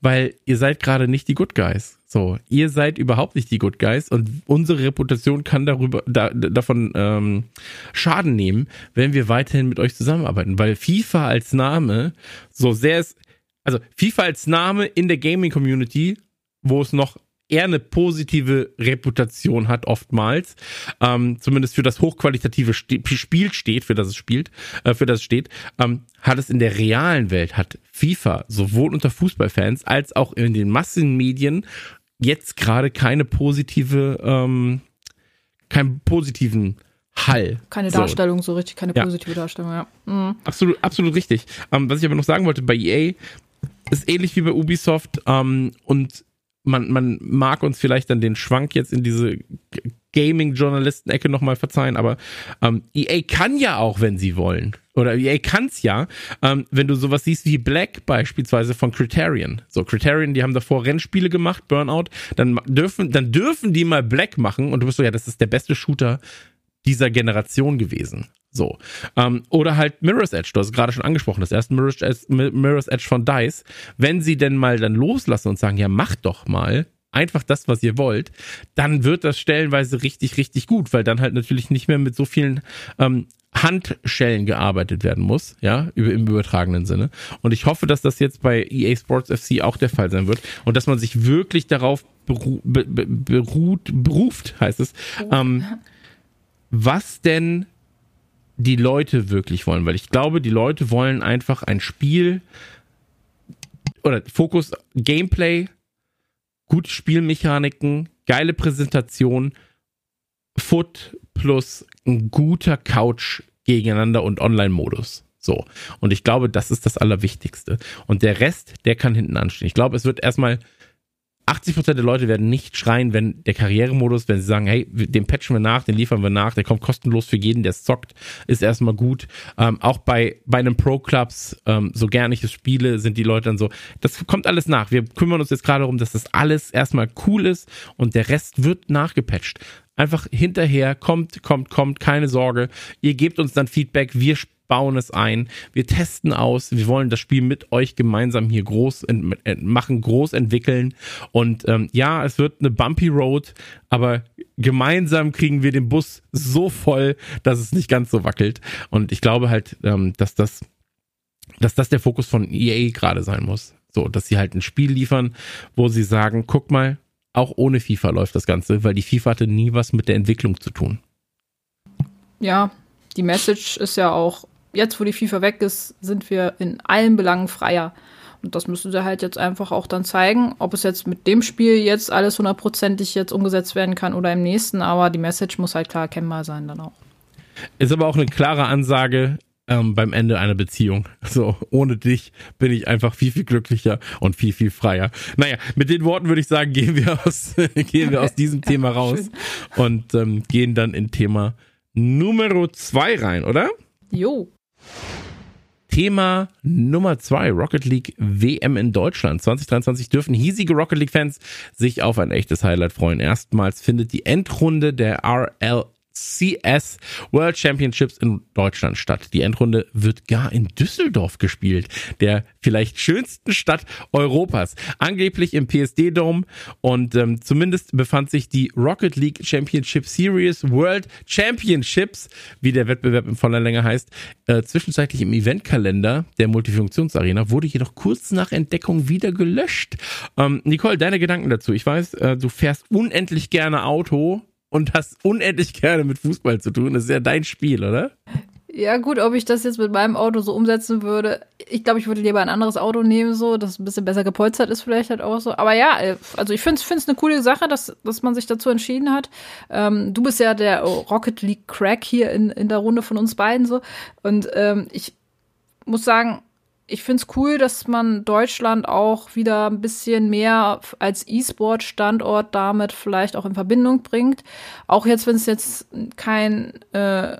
weil ihr seid gerade nicht die Good Guys. So, ihr seid überhaupt nicht die Good Guys und unsere Reputation kann darüber da, davon ähm, Schaden nehmen, wenn wir weiterhin mit euch zusammenarbeiten, weil FIFA als Name so sehr ist, also FIFA als Name in der Gaming Community, wo es noch eher eine positive Reputation hat oftmals, ähm, zumindest für das hochqualitative Spiel steht, für das es spielt, äh, für das es steht, ähm, hat es in der realen Welt, hat FIFA sowohl unter Fußballfans als auch in den Massenmedien jetzt gerade keine positive, ähm, keinen positiven Hall. Keine Darstellung, so, so richtig, keine positive ja. Darstellung, ja. Mhm. Absolut, absolut richtig. Ähm, was ich aber noch sagen wollte, bei EA ist ähnlich wie bei Ubisoft ähm, und man, man mag uns vielleicht dann den Schwank jetzt in diese Gaming-Journalisten-Ecke nochmal verzeihen, aber ähm, EA kann ja auch, wenn sie wollen. Oder EA kann's ja, ähm, wenn du sowas siehst wie Black beispielsweise von Criterion. So, Criterion, die haben davor Rennspiele gemacht, Burnout, dann dürfen, dann dürfen die mal Black machen und du bist so, ja, das ist der beste Shooter dieser Generation gewesen. So. Ähm, oder halt Mirror's Edge, du hast es gerade schon angesprochen, das erste Mirror's Edge, Mirror's Edge von DICE. Wenn sie denn mal dann loslassen und sagen, ja, macht doch mal einfach das, was ihr wollt, dann wird das stellenweise richtig, richtig gut, weil dann halt natürlich nicht mehr mit so vielen ähm, Handschellen gearbeitet werden muss, ja, im übertragenen Sinne. Und ich hoffe, dass das jetzt bei EA Sports FC auch der Fall sein wird und dass man sich wirklich darauf beru be beruht, beruft, heißt es, ähm, was denn die Leute wirklich wollen, weil ich glaube, die Leute wollen einfach ein Spiel oder Fokus Gameplay, gute Spielmechaniken, geile Präsentation, Foot plus ein guter Couch gegeneinander und Online-Modus. So. Und ich glaube, das ist das Allerwichtigste. Und der Rest, der kann hinten anstehen. Ich glaube, es wird erstmal 80% der Leute werden nicht schreien, wenn der Karrieremodus, wenn sie sagen, hey, den patchen wir nach, den liefern wir nach, der kommt kostenlos für jeden, der zockt, ist erstmal gut. Ähm, auch bei, bei einem Pro-Clubs, ähm, so gern ich es spiele, sind die Leute dann so, das kommt alles nach. Wir kümmern uns jetzt gerade darum, dass das alles erstmal cool ist und der Rest wird nachgepatcht. einfach hinterher, kommt, kommt, kommt, keine Sorge. Ihr gebt uns dann Feedback, wir bauen es ein, wir testen aus, wir wollen das Spiel mit euch gemeinsam hier groß machen, groß entwickeln und ähm, ja, es wird eine bumpy Road, aber gemeinsam kriegen wir den Bus so voll, dass es nicht ganz so wackelt und ich glaube halt, ähm, dass das dass das der Fokus von EA gerade sein muss. So, dass sie halt ein Spiel liefern, wo sie sagen, guck mal, auch ohne FIFA läuft das Ganze, weil die FIFA hatte nie was mit der Entwicklung zu tun. Ja, die Message ist ja auch, jetzt wo die FIFA weg ist, sind wir in allen Belangen freier. Und das müssen sie halt jetzt einfach auch dann zeigen, ob es jetzt mit dem Spiel jetzt alles hundertprozentig jetzt umgesetzt werden kann oder im nächsten, aber die Message muss halt klar erkennbar sein dann auch. Ist aber auch eine klare Ansage, ähm, beim Ende einer Beziehung. So, ohne dich bin ich einfach viel, viel glücklicher und viel, viel freier. Naja, mit den Worten würde ich sagen, gehen wir aus, gehen wir aus diesem Thema raus und ähm, gehen dann in Thema Nummer zwei rein, oder? Jo. Thema Nummer zwei, Rocket League WM in Deutschland. 2023 dürfen hiesige Rocket League-Fans sich auf ein echtes Highlight freuen. Erstmals findet die Endrunde der RL CS World Championships in Deutschland statt. Die Endrunde wird gar in Düsseldorf gespielt, der vielleicht schönsten Stadt Europas. Angeblich im PSD Dome und ähm, zumindest befand sich die Rocket League Championship Series World Championships, wie der Wettbewerb in voller Länge heißt, äh, zwischenzeitlich im Eventkalender der Multifunktionsarena, wurde jedoch kurz nach Entdeckung wieder gelöscht. Ähm, Nicole, deine Gedanken dazu? Ich weiß, äh, du fährst unendlich gerne Auto und hast unendlich gerne mit Fußball zu tun. Das ist ja dein Spiel, oder? Ja, gut, ob ich das jetzt mit meinem Auto so umsetzen würde. Ich glaube, ich würde lieber ein anderes Auto nehmen, so, das ein bisschen besser gepolstert ist, vielleicht halt auch so. Aber ja, äh, also ich finde es eine coole Sache, dass, dass man sich dazu entschieden hat. Ähm, du bist ja der Rocket League Crack hier in, in der Runde von uns beiden so. Und ähm, ich muss sagen, ich finde es cool, dass man Deutschland auch wieder ein bisschen mehr als E-Sport-Standort damit vielleicht auch in Verbindung bringt. Auch jetzt, wenn es jetzt kein äh,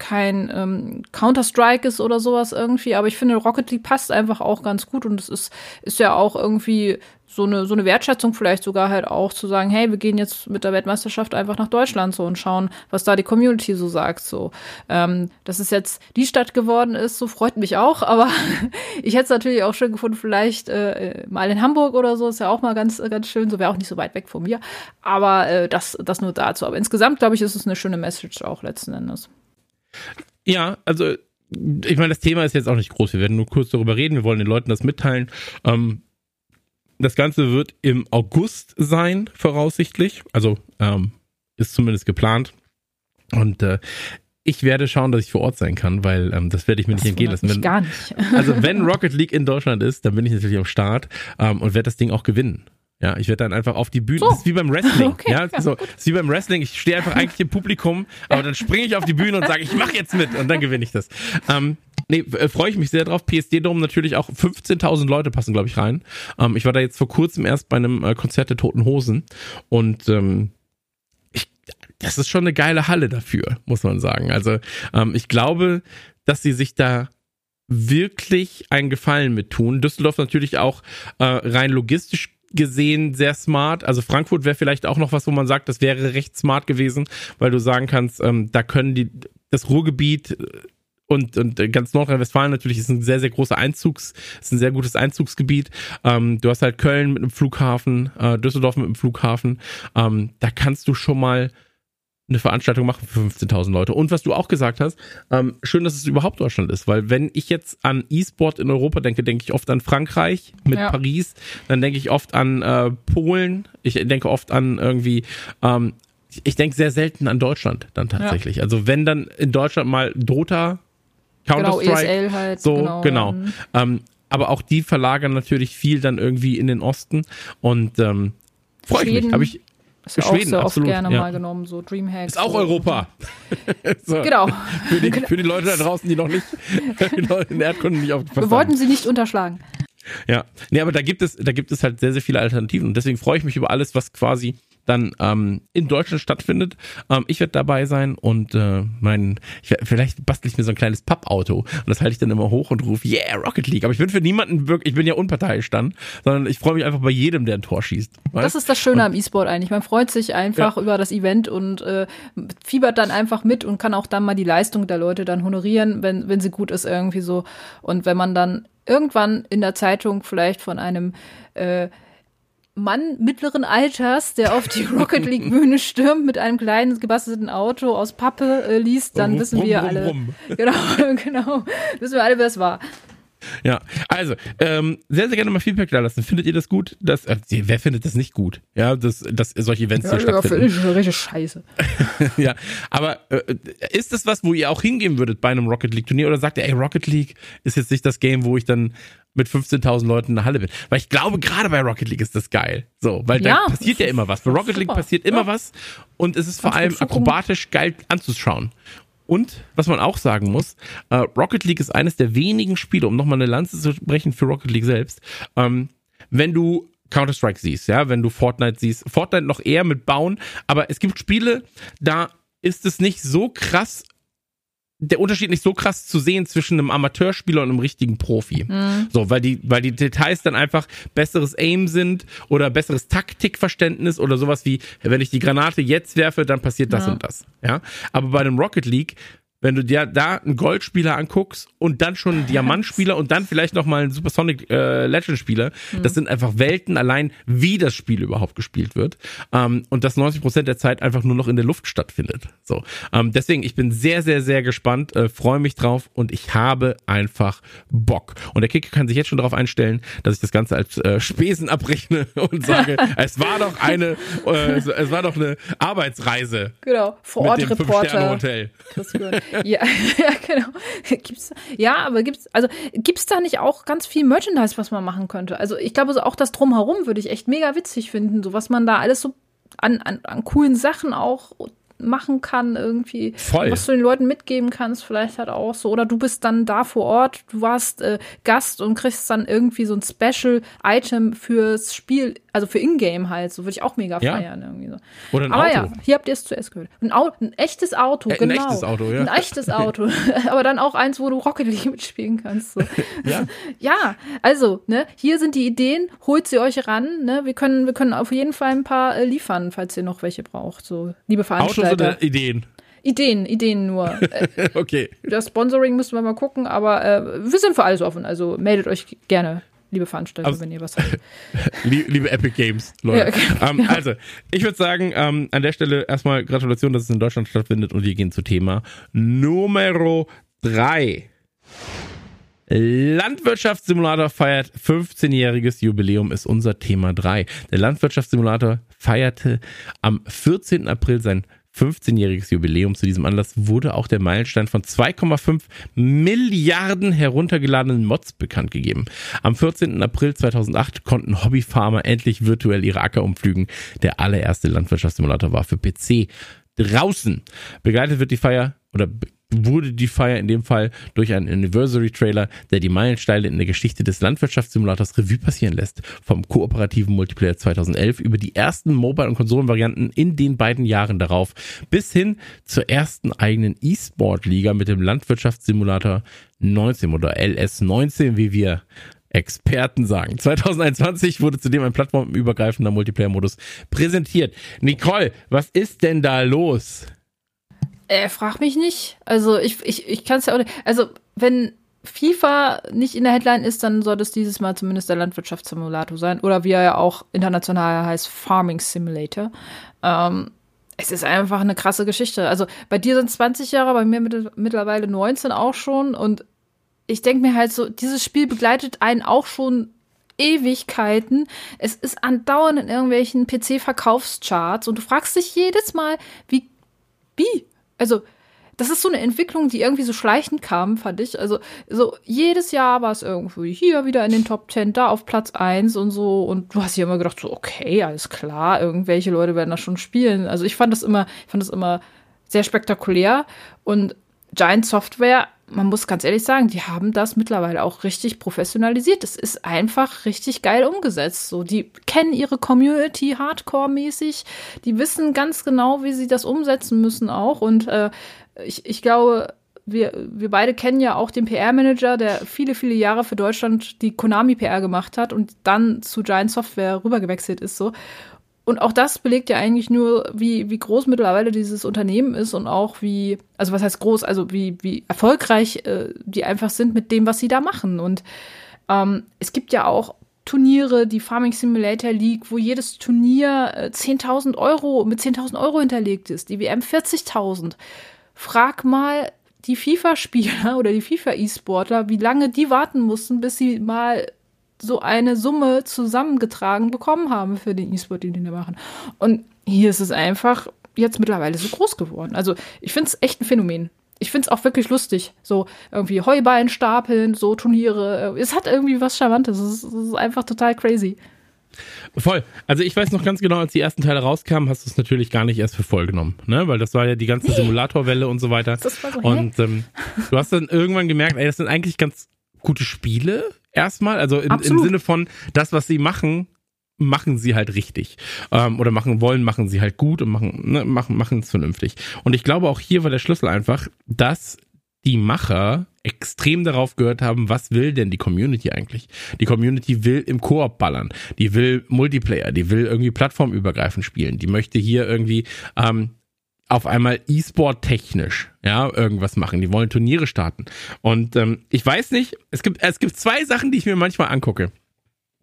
kein ähm, Counter-Strike ist oder sowas irgendwie, aber ich finde, Rocket League passt einfach auch ganz gut und es ist, ist ja auch irgendwie so eine, so eine Wertschätzung vielleicht sogar halt auch zu sagen, hey, wir gehen jetzt mit der Weltmeisterschaft einfach nach Deutschland so und schauen, was da die Community so sagt. So, ähm, dass es jetzt die Stadt geworden ist, so freut mich auch, aber ich hätte es natürlich auch schön gefunden, vielleicht äh, mal in Hamburg oder so, ist ja auch mal ganz, ganz schön, so wäre auch nicht so weit weg von mir. Aber äh, das, das nur dazu. Aber insgesamt, glaube ich, ist es eine schöne Message auch letzten Endes. Ja, also ich meine, das Thema ist jetzt auch nicht groß. Wir werden nur kurz darüber reden. Wir wollen den Leuten das mitteilen. Ähm, das Ganze wird im August sein, voraussichtlich. Also ähm, ist zumindest geplant. Und äh, ich werde schauen, dass ich vor Ort sein kann, weil ähm, das werde ich mir das nicht entgehen lassen. Wenn, gar nicht. also wenn Rocket League in Deutschland ist, dann bin ich natürlich am Start ähm, und werde das Ding auch gewinnen. Ja, ich werde dann einfach auf die Bühne. So. Das ist wie beim Wrestling. Okay, ja, ja so, das ist wie beim Wrestling. Ich stehe einfach eigentlich im Publikum, aber dann springe ich auf die Bühne und sage, ich mache jetzt mit und dann gewinne ich das. Ähm, nee, äh, freue ich mich sehr drauf. PSD Dome natürlich auch 15.000 Leute passen, glaube ich, rein. Ähm, ich war da jetzt vor kurzem erst bei einem äh, Konzert der Toten Hosen und ähm, ich, das ist schon eine geile Halle dafür, muss man sagen. Also ähm, ich glaube, dass sie sich da wirklich einen Gefallen mit tun. Düsseldorf natürlich auch äh, rein logistisch gesehen sehr smart. Also Frankfurt wäre vielleicht auch noch was, wo man sagt, das wäre recht smart gewesen, weil du sagen kannst, ähm, da können die das Ruhrgebiet äh, und, und ganz Nordrhein-Westfalen natürlich ist ein sehr, sehr großer Einzugs, ist ein sehr gutes Einzugsgebiet. Ähm, du hast halt Köln mit einem Flughafen, äh, Düsseldorf mit einem Flughafen. Ähm, da kannst du schon mal eine Veranstaltung machen für 15.000 Leute. Und was du auch gesagt hast, ähm, schön, dass es überhaupt Deutschland ist, weil wenn ich jetzt an E-Sport in Europa denke, denke ich oft an Frankreich mit ja. Paris, dann denke ich oft an äh, Polen, ich denke oft an irgendwie, ähm, ich denke sehr selten an Deutschland dann tatsächlich. Ja. Also wenn dann in Deutschland mal Dota, Counter-Strike, genau, ESL halt, so, genau. genau. Ähm, aber auch die verlagern natürlich viel dann irgendwie in den Osten und ähm, freue ich mich. Habe ich ist ja Schweden, auch sehr absolut, oft gerne ja. mal genommen, so Dreamhack. Ist auch Europa. so. Genau. Für die, für die, Leute da draußen, die noch nicht in Erdkunde nicht aufgepasst Wir wollten sie nicht unterschlagen. Ja, nee, aber da gibt es, da gibt es halt sehr, sehr viele Alternativen und deswegen freue ich mich über alles, was quasi dann ähm, in Deutschland stattfindet. Ähm, ich werde dabei sein und äh, mein, ich, vielleicht bastel ich mir so ein kleines Pappauto und das halte ich dann immer hoch und rufe, yeah, Rocket League. Aber ich bin für niemanden wirklich, ich bin ja unparteiisch dann, sondern ich freue mich einfach bei jedem, der ein Tor schießt. Weißt? Das ist das Schöne und, am E-Sport eigentlich. Man freut sich einfach ja. über das Event und äh, fiebert dann einfach mit und kann auch dann mal die Leistung der Leute dann honorieren, wenn, wenn sie gut ist irgendwie so. Und wenn man dann irgendwann in der Zeitung vielleicht von einem äh, Mann mittleren Alters, der auf die Rocket League Bühne stürmt mit einem kleinen gebastelten Auto aus Pappe äh, liest, dann wissen rum, wir rum, alle. Genau, genau. Wissen wir alle, wer es war. Ja, also, ähm, sehr, sehr gerne mal Feedback da lassen. Findet ihr das gut? Das, äh, wer findet das nicht gut? Ja, dass, dass solche Events ja, hier stattfinden. Ja, richtig scheiße. ja, aber äh, ist das was, wo ihr auch hingehen würdet bei einem Rocket League Turnier oder sagt ihr, ey, Rocket League ist jetzt nicht das Game, wo ich dann mit 15.000 Leuten in der Halle bin. Weil ich glaube, gerade bei Rocket League ist das geil. So, weil ja, da passiert ja immer was. Bei Rocket League passiert immer ja. was und es ist vor allem akrobatisch geil anzuschauen. Und was man auch sagen muss, äh, Rocket League ist eines der wenigen Spiele, um nochmal eine Lanze zu brechen für Rocket League selbst, ähm, wenn du Counter-Strike siehst, ja, wenn du Fortnite siehst, Fortnite noch eher mit Bauen, aber es gibt Spiele, da ist es nicht so krass der Unterschied nicht so krass zu sehen zwischen einem Amateurspieler und einem richtigen Profi. Mhm. So, weil die, weil die Details dann einfach besseres Aim sind oder besseres Taktikverständnis oder sowas wie, wenn ich die Granate jetzt werfe, dann passiert das ja. und das. Ja. Aber bei einem Rocket League wenn du dir da einen Goldspieler anguckst und dann schon einen Diamantspieler und dann vielleicht nochmal einen Supersonic äh, Legend Spieler, mhm. das sind einfach Welten allein, wie das Spiel überhaupt gespielt wird. Ähm, und dass 90 Prozent der Zeit einfach nur noch in der Luft stattfindet. So, ähm, deswegen, ich bin sehr, sehr, sehr gespannt, äh, freue mich drauf und ich habe einfach Bock. Und der Kicker kann sich jetzt schon darauf einstellen, dass ich das Ganze als äh, Spesen abrechne und sage, es war doch eine, äh, es war doch eine Arbeitsreise. Genau, vor Ort Reporter. Hotel ja, ja, genau. Gibt's, ja, aber gibt's, also gibt's da nicht auch ganz viel Merchandise, was man machen könnte? Also ich glaube, so auch das Drumherum würde ich echt mega witzig finden, so was man da alles so an, an, an coolen Sachen auch machen kann, irgendwie, Voll. was du den Leuten mitgeben kannst, vielleicht halt auch so. Oder du bist dann da vor Ort, du warst äh, Gast und kriegst dann irgendwie so ein Special-Item fürs Spiel, also für Ingame halt. So würde ich auch mega ja. feiern. Irgendwie so. Oder ein Aber Auto. ja, hier habt ihr es zuerst gehört. Ein, Auto, ein echtes Auto, äh, genau. Ein echtes Auto, ja. Ein echtes Auto. Aber dann auch eins, wo du Rocket League mitspielen kannst. So. ja. ja, also, ne, hier sind die Ideen, holt sie euch ran, ne? Wir können, wir können auf jeden Fall ein paar äh, liefern, falls ihr noch welche braucht. So, liebe Veranstalter. Autos oder Ideen? Ideen, Ideen nur. okay. Das Sponsoring müssen wir mal gucken, aber äh, wir sind für alles offen. Also meldet euch gerne, liebe Veranstalter, also, wenn ihr was habt. liebe Epic Games, Leute. Ja, ähm, Also, ich würde sagen, ähm, an der Stelle erstmal Gratulation, dass es in Deutschland stattfindet und wir gehen zu Thema Numero 3. Landwirtschaftssimulator feiert 15-jähriges Jubiläum, ist unser Thema 3. Der Landwirtschaftssimulator feierte am 14. April sein 15-jähriges Jubiläum. Zu diesem Anlass wurde auch der Meilenstein von 2,5 Milliarden heruntergeladenen Mods bekannt gegeben. Am 14. April 2008 konnten Hobbyfarmer endlich virtuell ihre Acker umflügen. Der allererste Landwirtschaftssimulator war für PC draußen. Begleitet wird die Feier oder wurde die Feier in dem Fall durch einen Anniversary-Trailer, der die Meilensteine in der Geschichte des Landwirtschaftssimulators Revue passieren lässt. Vom kooperativen Multiplayer 2011 über die ersten Mobile- und Konsolenvarianten in den beiden Jahren darauf bis hin zur ersten eigenen E-Sport-Liga mit dem Landwirtschaftssimulator 19 oder LS19, wie wir Experten sagen. 2021 wurde zudem ein plattformübergreifender Multiplayer-Modus präsentiert. Nicole, was ist denn da los? Äh, frag mich nicht. Also ich, ich, ich kann es ja auch nicht. Also wenn FIFA nicht in der Headline ist, dann sollte es dieses Mal zumindest der Landwirtschaftssimulator sein. Oder wie er ja auch international heißt, Farming Simulator. Ähm, es ist einfach eine krasse Geschichte. Also bei dir sind 20 Jahre, bei mir mit, mittlerweile 19 auch schon. Und ich denke mir halt so, dieses Spiel begleitet einen auch schon Ewigkeiten. Es ist andauernd in irgendwelchen PC-Verkaufscharts und du fragst dich jedes Mal, wie, wie? Also, das ist so eine Entwicklung, die irgendwie so schleichend kam, fand ich. Also, so jedes Jahr war es irgendwie hier wieder in den Top 10, da auf Platz 1 und so. Und du hast ja immer gedacht, so, okay, alles klar, irgendwelche Leute werden das schon spielen. Also, ich fand das immer, ich fand das immer sehr spektakulär. Und Giant Software man muss ganz ehrlich sagen, die haben das mittlerweile auch richtig professionalisiert. Es ist einfach richtig geil umgesetzt. So, die kennen ihre Community hardcore-mäßig. Die wissen ganz genau, wie sie das umsetzen müssen auch. Und äh, ich, ich glaube, wir, wir beide kennen ja auch den PR-Manager, der viele, viele Jahre für Deutschland die Konami-PR gemacht hat und dann zu Giant Software rübergewechselt ist. So. Und auch das belegt ja eigentlich nur, wie, wie groß mittlerweile dieses Unternehmen ist und auch wie, also was heißt groß, also wie, wie erfolgreich äh, die einfach sind mit dem, was sie da machen. Und ähm, es gibt ja auch Turniere, die Farming Simulator League, wo jedes Turnier äh, 10.000 Euro, mit 10.000 Euro hinterlegt ist, die WM 40.000. Frag mal die FIFA-Spieler oder die FIFA-E-Sportler, wie lange die warten mussten, bis sie mal so eine Summe zusammengetragen bekommen haben für den E-Sport, den die machen. Und hier ist es einfach jetzt mittlerweile so groß geworden. Also ich finde es echt ein Phänomen. Ich finde es auch wirklich lustig. So irgendwie Heuballen stapeln, so Turniere. Es hat irgendwie was Charmantes. Es ist, es ist einfach total crazy. Voll. Also ich weiß noch ganz genau, als die ersten Teile rauskamen, hast du es natürlich gar nicht erst für voll genommen, ne? Weil das war ja die ganze Simulatorwelle und so weiter. Das war so, und ähm, du hast dann irgendwann gemerkt, ey, das sind eigentlich ganz gute Spiele erstmal. Also im, im Sinne von das, was sie machen, machen sie halt richtig. Ähm, oder machen wollen, machen sie halt gut und machen, ne, machen, machen es vernünftig. Und ich glaube, auch hier war der Schlüssel einfach, dass die Macher extrem darauf gehört haben, was will denn die Community eigentlich? Die Community will im Koop ballern, die will Multiplayer, die will irgendwie plattformübergreifend spielen, die möchte hier irgendwie ähm, auf einmal E-Sport technisch, ja, irgendwas machen. Die wollen Turniere starten. Und ähm, ich weiß nicht, es gibt, es gibt zwei Sachen, die ich mir manchmal angucke.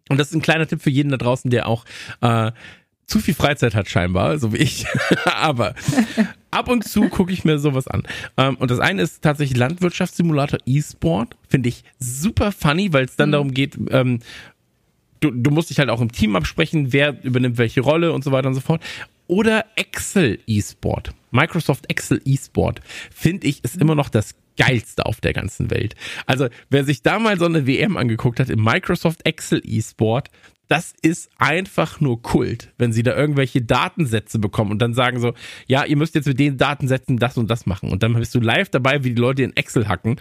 Und das ist ein kleiner Tipp für jeden da draußen, der auch äh, zu viel Freizeit hat scheinbar, so wie ich. Aber ab und zu gucke ich mir sowas an. Ähm, und das eine ist tatsächlich Landwirtschaftssimulator E-Sport. Finde ich super funny, weil es dann mhm. darum geht, ähm, du, du musst dich halt auch im Team absprechen, wer übernimmt welche Rolle und so weiter und so fort. Oder Excel E-Sport. Microsoft Excel E-Sport, finde ich, ist immer noch das geilste auf der ganzen Welt. Also, wer sich da mal so eine WM angeguckt hat im Microsoft Excel E-Sport, das ist einfach nur Kult, wenn sie da irgendwelche Datensätze bekommen und dann sagen so, ja, ihr müsst jetzt mit den Datensätzen das und das machen. Und dann bist du live dabei, wie die Leute in Excel hacken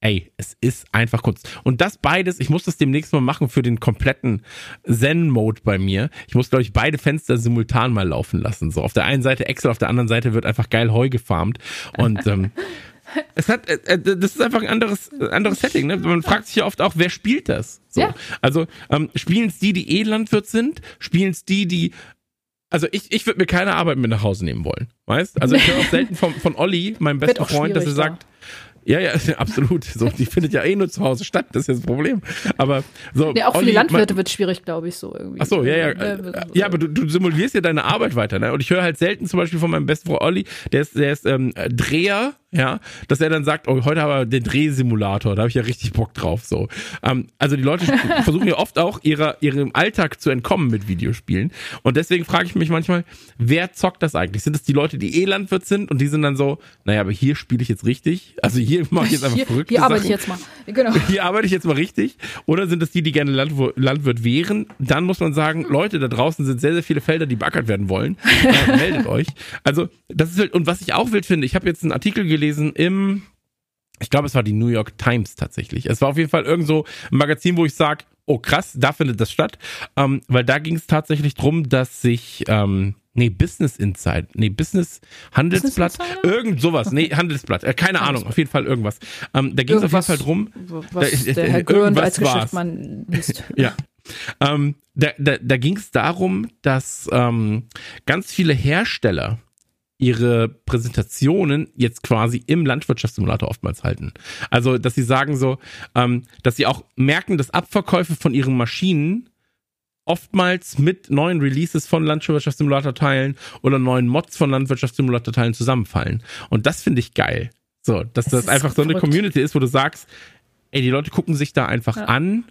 ey, es ist einfach Kunst. Und das beides, ich muss das demnächst mal machen für den kompletten Zen-Mode bei mir. Ich muss, glaube ich, beide Fenster simultan mal laufen lassen. So auf der einen Seite Excel, auf der anderen Seite wird einfach geil Heu gefarmt. Und ähm, es hat, äh, äh, das ist einfach ein anderes, anderes Setting. Ne? Man fragt sich ja oft auch, wer spielt das? So. Ja. Also ähm, spielen es die, die eh Landwirt sind? Spielen es die, die also ich, ich würde mir keine Arbeit mit nach Hause nehmen wollen, weißt? Also ich höre auch selten von, von Olli, meinem besten Freund, dass er sagt, ja, ja, absolut. So, die findet ja eh nur zu Hause statt, das ist jetzt das Problem. Aber so. Ja, auch für die Landwirte wird schwierig, glaube ich, so irgendwie. Ach so, ja, ja. Ja, aber du, du simulierst ja deine Arbeit weiter, ne? Und ich höre halt selten zum Beispiel von meinem besten Freund Olli, der ist, der ist ähm, Dreher ja, dass er dann sagt, oh, heute aber den Drehsimulator, da habe ich ja richtig Bock drauf, so. Ähm, also die Leute versuchen ja oft auch ihrer, ihrem Alltag zu entkommen mit Videospielen und deswegen frage ich mich manchmal, wer zockt das eigentlich? Sind es die Leute, die eh Landwirt sind und die sind dann so, naja, aber hier spiele ich jetzt richtig, also hier mache ich jetzt einfach verrückt. Hier arbeite ich jetzt mal, genau. Hier arbeite ich jetzt mal richtig oder sind es die, die gerne Landw Landwirt wären? Dann muss man sagen, Leute, da draußen sind sehr, sehr viele Felder, die beackert werden wollen, äh, meldet euch. Also das ist halt, und was ich auch wild finde, ich habe jetzt einen Artikel gelesen, gelesen im, ich glaube, es war die New York Times tatsächlich. Es war auf jeden Fall irgend so ein Magazin, wo ich sage, oh krass, da findet das statt. Ähm, weil da ging es tatsächlich drum, dass sich, ähm, nee, Business Insight, nee, Business Handelsblatt, Business irgend sowas, nee, Handelsblatt, äh, keine Ahnung, auf jeden Fall irgendwas. Ähm, da ging es auf jeden Fall drum, was da, der Herr Görnd als Geschäftsmann liest. ja. Ähm, da da, da ging es darum, dass ähm, ganz viele Hersteller ihre Präsentationen jetzt quasi im Landwirtschaftssimulator oftmals halten. Also, dass sie sagen so, ähm, dass sie auch merken, dass Abverkäufe von ihren Maschinen oftmals mit neuen Releases von Landwirtschaftssimulator-Teilen oder neuen Mods von Landwirtschaftssimulator-Teilen zusammenfallen. Und das finde ich geil. So, dass das, das einfach so eine Community ist, wo du sagst, ey, die Leute gucken sich da einfach ja. an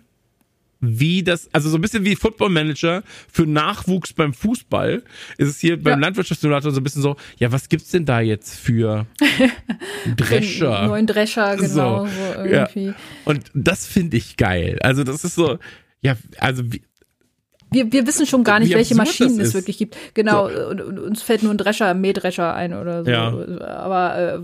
wie das, also so ein bisschen wie Football Manager für Nachwuchs beim Fußball, ist es hier beim ja. Landwirtschaftssimulator so ein bisschen so, ja, was gibt's denn da jetzt für Drescher? neuen Drescher, genau, so, so irgendwie. Ja. Und das finde ich geil. Also das ist so, ja, also wie, wir, wir wissen schon gar nicht, Wie welche Maschinen es wirklich gibt. Genau, und, und uns fällt nur ein Drescher, ein Mähdrescher ein oder so. Ja. Aber äh,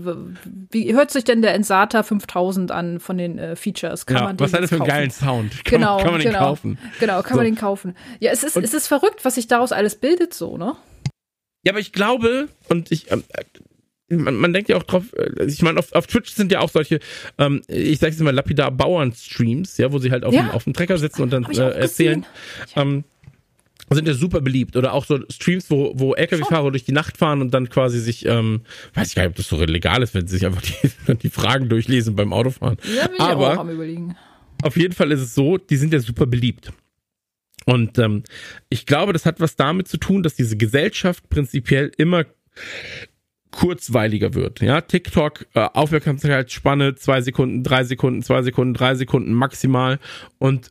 wie hört sich denn der Ensata 5000 an von den äh, Features? Kann ja, man den was hat das für einen geilen Sound? Kann, Genau, man, kann man den genau. kaufen? Genau, kann So. man den kaufen. Ja, es ist, es ist verrückt, was sich daraus alles bildet, so, ne? Ja, aber ich glaube, und ich, ähm, äh, man, man denkt ja auch drauf, äh, ich meine, auf, auf Twitch sind ja auch solche, ähm, ich sag's mal, lapidar Bauern-Streams, ja, wo sie halt auf, Ja. dem, auf dem Trecker sitzen und dann äh, erzählen. Ähm, sind ja super beliebt. Oder auch so Streams, wo, wo LKW-Fahrer durch die Nacht fahren und dann quasi sich, ähm, weiß ich gar nicht, ob das so legal ist, wenn sie sich einfach die, die Fragen durchlesen beim Autofahren. Ja, bin ich Aber- auch am überlegen. Auf jeden Fall ist es so, die sind ja super beliebt. Und ähm, ich glaube, das hat was damit zu tun, dass diese Gesellschaft prinzipiell immer kurzweiliger wird. Ja, TikTok, äh, Aufmerksamkeitsspanne, zwei Sekunden, drei Sekunden, zwei Sekunden, drei Sekunden maximal und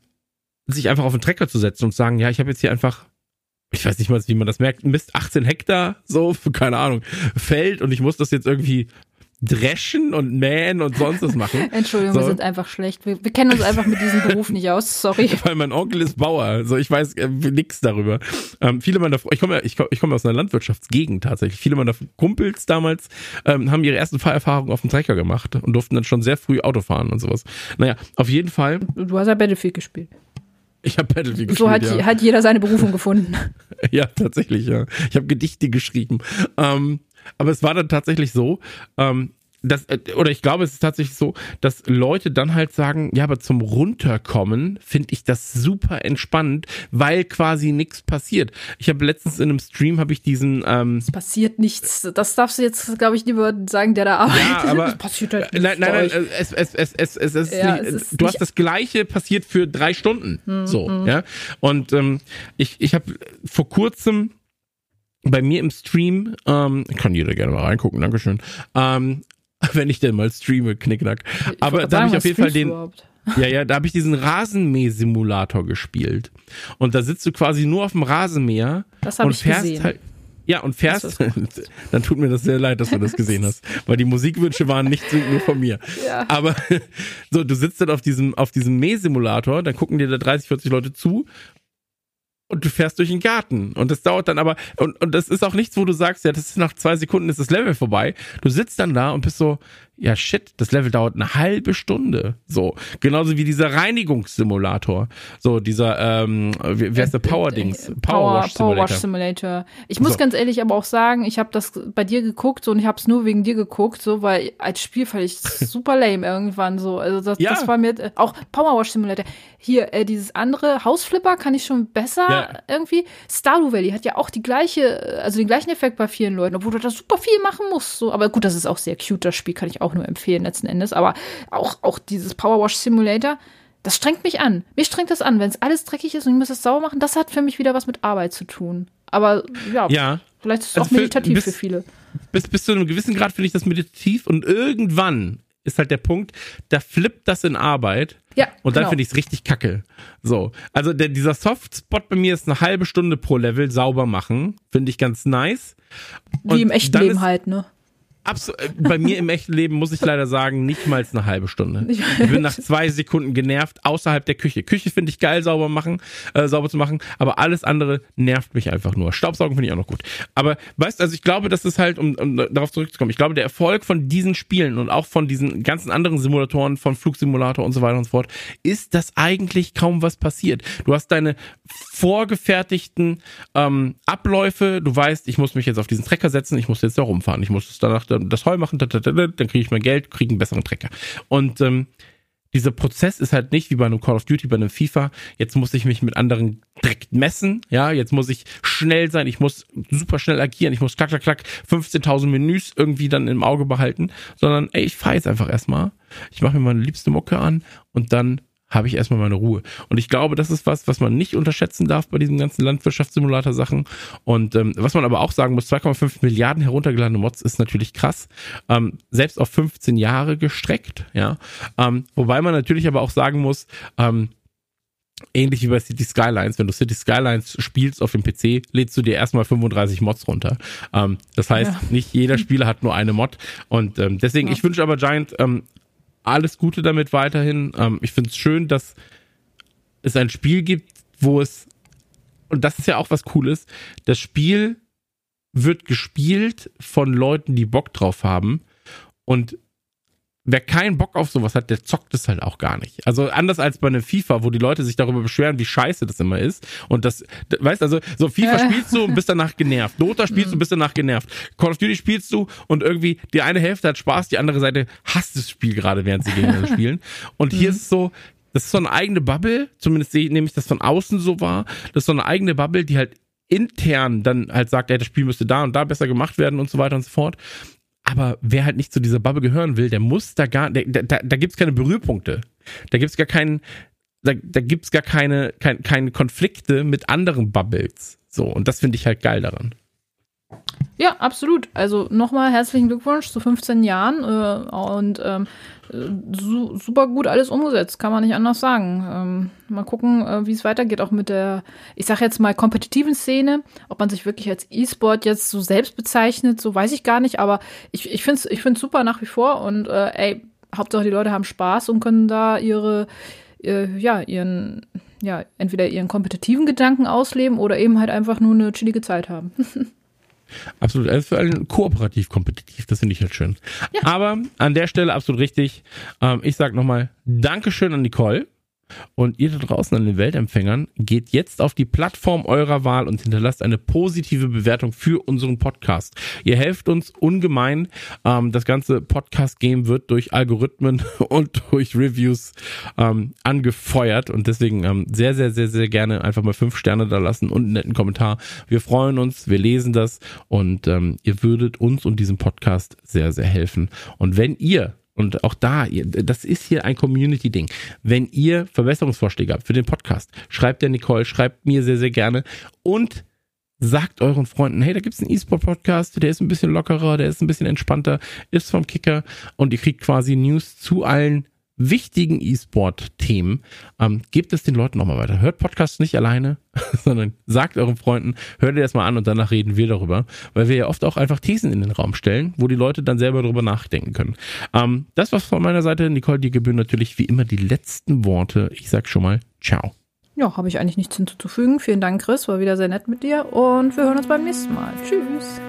sich einfach auf den Trecker zu setzen und sagen, ja, ich habe jetzt hier einfach, ich weiß nicht mal, wie man das merkt, Mist, 18 Hektar, so, keine Ahnung, Feld und ich muss das jetzt irgendwie dreschen und mähen und sonst was machen. Entschuldigung, wir So. sind einfach schlecht. Wir, wir kennen uns einfach mit diesem Beruf nicht aus. Sorry. weil mein Onkel ist Bauer, also ich weiß äh, nix darüber. Ähm, viele meiner, ich komme, ja- ich komme, ich komme aus einer Landwirtschaftsgegend tatsächlich. Viele meiner Kumpels damals ähm, haben ihre ersten Fahrerfahrungen auf dem Trecker gemacht und durften dann schon sehr früh Auto fahren und sowas. Naja, auf jeden Fall. Du hast ja Battlefield gespielt. Ich habe Battlefield gespielt. So hat, ja. hat jeder seine Berufung gefunden. Ja, tatsächlich, ja. Ich habe Gedichte geschrieben. Ähm, aber es war dann tatsächlich so, ähm, dass, äh, oder ich glaube, es ist tatsächlich so, dass Leute dann halt sagen, ja, aber zum Runterkommen finde ich das super entspannend, weil quasi nichts passiert. Ich habe letztens in einem Stream habe ich diesen ähm, Es passiert nichts. Das darfst du jetzt, glaube ich, lieber sagen, der da arbeitet. Ja, aber- es passiert halt Nein, nichts nein, nein, äh, es, es, es, es, es, es, Ja, ist es nicht, ist du nicht- Hm, hast das Gleiche passiert für drei Stunden. so, ja. Und ähm, ich, ich habe vor kurzem bei mir im Stream, ähm, kann jeder gerne mal reingucken, Dankeschön. Ähm, wenn ich denn mal streame, Knickknack. Aber da habe ich auf jeden Fall den, überhaupt? ja, ja, da habe ich diesen Rasenmäh-Simulator gespielt. Und da sitzt du quasi nur auf dem Rasenmäher Das und ich fährst gesehen. halt. Ja, und fährst, dann tut mir das sehr leid, dass du das gesehen hast, weil die Musikwünsche waren nicht so- nur von mir. Ja. Aber so, du sitzt dann auf diesem, auf diesem Mähsimulator, dann gucken dir da 30, 40 Leute zu und du fährst durch den Garten. Und das dauert dann aber, und, und das ist auch nichts, wo du sagst, ja, das ist nach zwei Sekunden ist das Level vorbei. Du sitzt dann da und bist so, ja shit, das Level dauert eine halbe Stunde. So. Genauso wie dieser Reinigungssimulator. So, dieser, ähm, wie, wie heißt der Power-Dings? Power, Wash Power Wash Simulator. Ich muss So. ganz ehrlich aber auch sagen, ich habe das bei dir geguckt so, und ich habe es nur wegen dir geguckt, so weil als Spiel fand ich super lame irgendwann so. Also das, Ja. das war mir äh, auch Power Wash Simulator. Hier äh, dieses andere Hausflipper kann ich schon besser Ja. irgendwie. Stardew Valley hat ja auch die gleiche, also den gleichen Effekt bei vielen Leuten, obwohl du da super viel machen musst. So, aber gut, das ist auch sehr cute. Das Spiel kann ich auch nur empfehlen letzten Endes. Aber auch auch dieses Power Wash Simulator. Das strengt mich an. Mich strengt das an, wenn es alles dreckig ist und ich muss es sauber machen. Das hat für mich wieder was mit Arbeit zu tun. Aber ja, Ja. vielleicht ist es Also auch für- meditativ bis- für viele. bis, bis zu einem gewissen Grad finde ich das meditativ und irgendwann ist halt der Punkt, da flippt das in Arbeit Ja, und dann genau. finde ich es richtig kacke. So, also der, dieser Softspot bei mir ist eine halbe Stunde pro Level sauber machen, finde ich ganz nice. Wie im Und echten dann Leben ist halt, ne? Absolut. äh, Bei mir im echten Leben muss ich leider sagen, nicht mal eine halbe Stunde. Ich bin nach zwei Sekunden genervt außerhalb der Küche. Küche finde ich geil, sauber machen, äh, sauber zu machen, aber alles andere nervt mich einfach nur. Staubsaugen finde ich auch noch gut. Aber weißt, also ich glaube, das ist halt, um, um darauf zurückzukommen, ich glaube, der Erfolg von diesen Spielen und auch von diesen ganzen anderen Simulatoren, von Flugsimulator und so weiter und so fort, ist, dass eigentlich kaum was passiert. Du hast deine vorgefertigten ähm, Abläufe. Du weißt, ich muss mich jetzt auf diesen Trecker setzen, ich muss jetzt da rumfahren, ich muss danach dann das Heu machen, da, da, da, da, dann kriege ich mein Geld, kriege einen besseren Trecker. Und ähm, dieser Prozess ist halt nicht wie bei einem Call of Duty, bei einem FIFA. Jetzt muss ich mich mit anderen direkt messen. Ja, jetzt muss ich schnell sein. Ich muss super schnell agieren. Ich muss klack, klack, klack 15.000 Menüs irgendwie dann im Auge behalten. Sondern, ey, ich fahre jetzt einfach erstmal. Ich mache mir meine liebste Mucke an und dann habe ich erstmal meine Ruhe. Und ich glaube, das ist was, was man nicht unterschätzen darf bei diesen ganzen Landwirtschaftssimulator-Sachen. Und ähm, was man aber auch sagen muss, 2,5 Milliarden heruntergeladene Mods ist natürlich krass. Ähm, selbst auf 15 Jahre gestreckt, ja. Ähm, wobei man natürlich aber auch sagen muss, ähm, ähnlich wie bei City Skylines, wenn du City Skylines spielst auf dem PC, lädst du dir erstmal 35 Mods runter. Ähm, das heißt, Ja. nicht jeder Spieler hat nur eine Mod. Und ähm, deswegen, Ja. ich wünsche aber Giant ähm, alles Gute damit weiterhin. Ähm, ich finde es schön, dass es ein Spiel gibt, wo es und das ist ja auch was Cooles, das Spiel wird gespielt von Leuten, die Bock drauf haben. Und wer keinen Bock auf sowas hat, der zockt es halt auch gar nicht. Also anders als bei einer FIFA, wo die Leute sich darüber beschweren, wie scheiße das immer ist. Und das, weißt also, so FIFA spielst du und bist danach genervt. Dota spielst du und bist danach genervt. Call of Duty spielst du und irgendwie die eine Hälfte hat Spaß, die andere Seite hasst das Spiel gerade, während sie gegeneinander spielen. Und hier ist so, das ist so eine eigene Bubble, zumindest nehme ich das von außen so wahr. Das ist so eine eigene Bubble, die halt intern dann halt sagt, ey, das Spiel müsste da und da besser gemacht werden und so weiter und so fort. Aber wer halt nicht zu dieser Bubble gehören will, der muss da gar, der, da, da gibt's keine Berührpunkte. Da gibt's gar keinen, da, da gibt's gar keine, kein, keine Konflikte mit anderen Bubbles. So, und das finde ich halt geil daran. Ja, absolut. Also nochmal herzlichen Glückwunsch zu 15 Jahren äh, und ähm, su super gut alles umgesetzt, kann man nicht anders sagen. Ähm, mal gucken, äh, wie es weitergeht, auch mit der, ich sag jetzt mal, kompetitiven Szene. Ob man sich wirklich als E-Sport jetzt so selbst bezeichnet, so weiß ich gar nicht, aber ich, ich finde es ich find's super nach wie vor und äh, ey, Hauptsache die Leute haben Spaß und können da ihre, äh, ja, ihren, ja, entweder ihren kompetitiven Gedanken ausleben oder eben halt einfach nur eine chillige Zeit haben. Absolut. Also für allen kooperativ kompetitiv. Das finde ich halt schön. Ja. Aber an der Stelle absolut richtig. Ähm, ich sage nochmal Dankeschön an Nicole. Und ihr da draußen an den Weltempfängern geht jetzt auf die Plattform eurer Wahl und hinterlasst eine positive Bewertung für unseren Podcast. Ihr helft uns ungemein. Ähm, das ganze Podcast-Game wird durch Algorithmen und durch Reviews ähm, angefeuert und deswegen ähm, sehr, sehr, sehr, sehr gerne einfach mal fünf Sterne da lassen und einen netten Kommentar. Wir freuen uns, wir lesen das und ihr würdet uns und diesem Podcast sehr, sehr helfen. Und wenn ihr und auch da, das ist hier ein Community-Ding. Wenn ihr Verbesserungsvorschläge habt für den Podcast, schreibt der Nicole, schreibt mir sehr, sehr gerne und sagt euren Freunden, hey, da gibt's einen E-Sport-Podcast, der ist ein bisschen lockerer, der ist ein bisschen entspannter, ist vom Kicker und ihr kriegt quasi News zu allen wichtigen E-Sport-Themen, ähm, gebt es den Leuten nochmal weiter. Hört Podcasts nicht alleine, sondern sagt euren Freunden, hört ihr das mal an und danach reden wir darüber, weil wir ja oft auch einfach Thesen in den Raum stellen, wo die Leute dann selber darüber nachdenken können. Ähm, das war's von meiner Seite. Nicole, dir gebühren natürlich wie immer die letzten Worte. Ich sag schon mal, ciao. Ja, habe ich eigentlich nichts hinzuzufügen. Vielen Dank, Chris, war wieder sehr nett mit dir und wir hören uns beim nächsten Mal. Tschüss.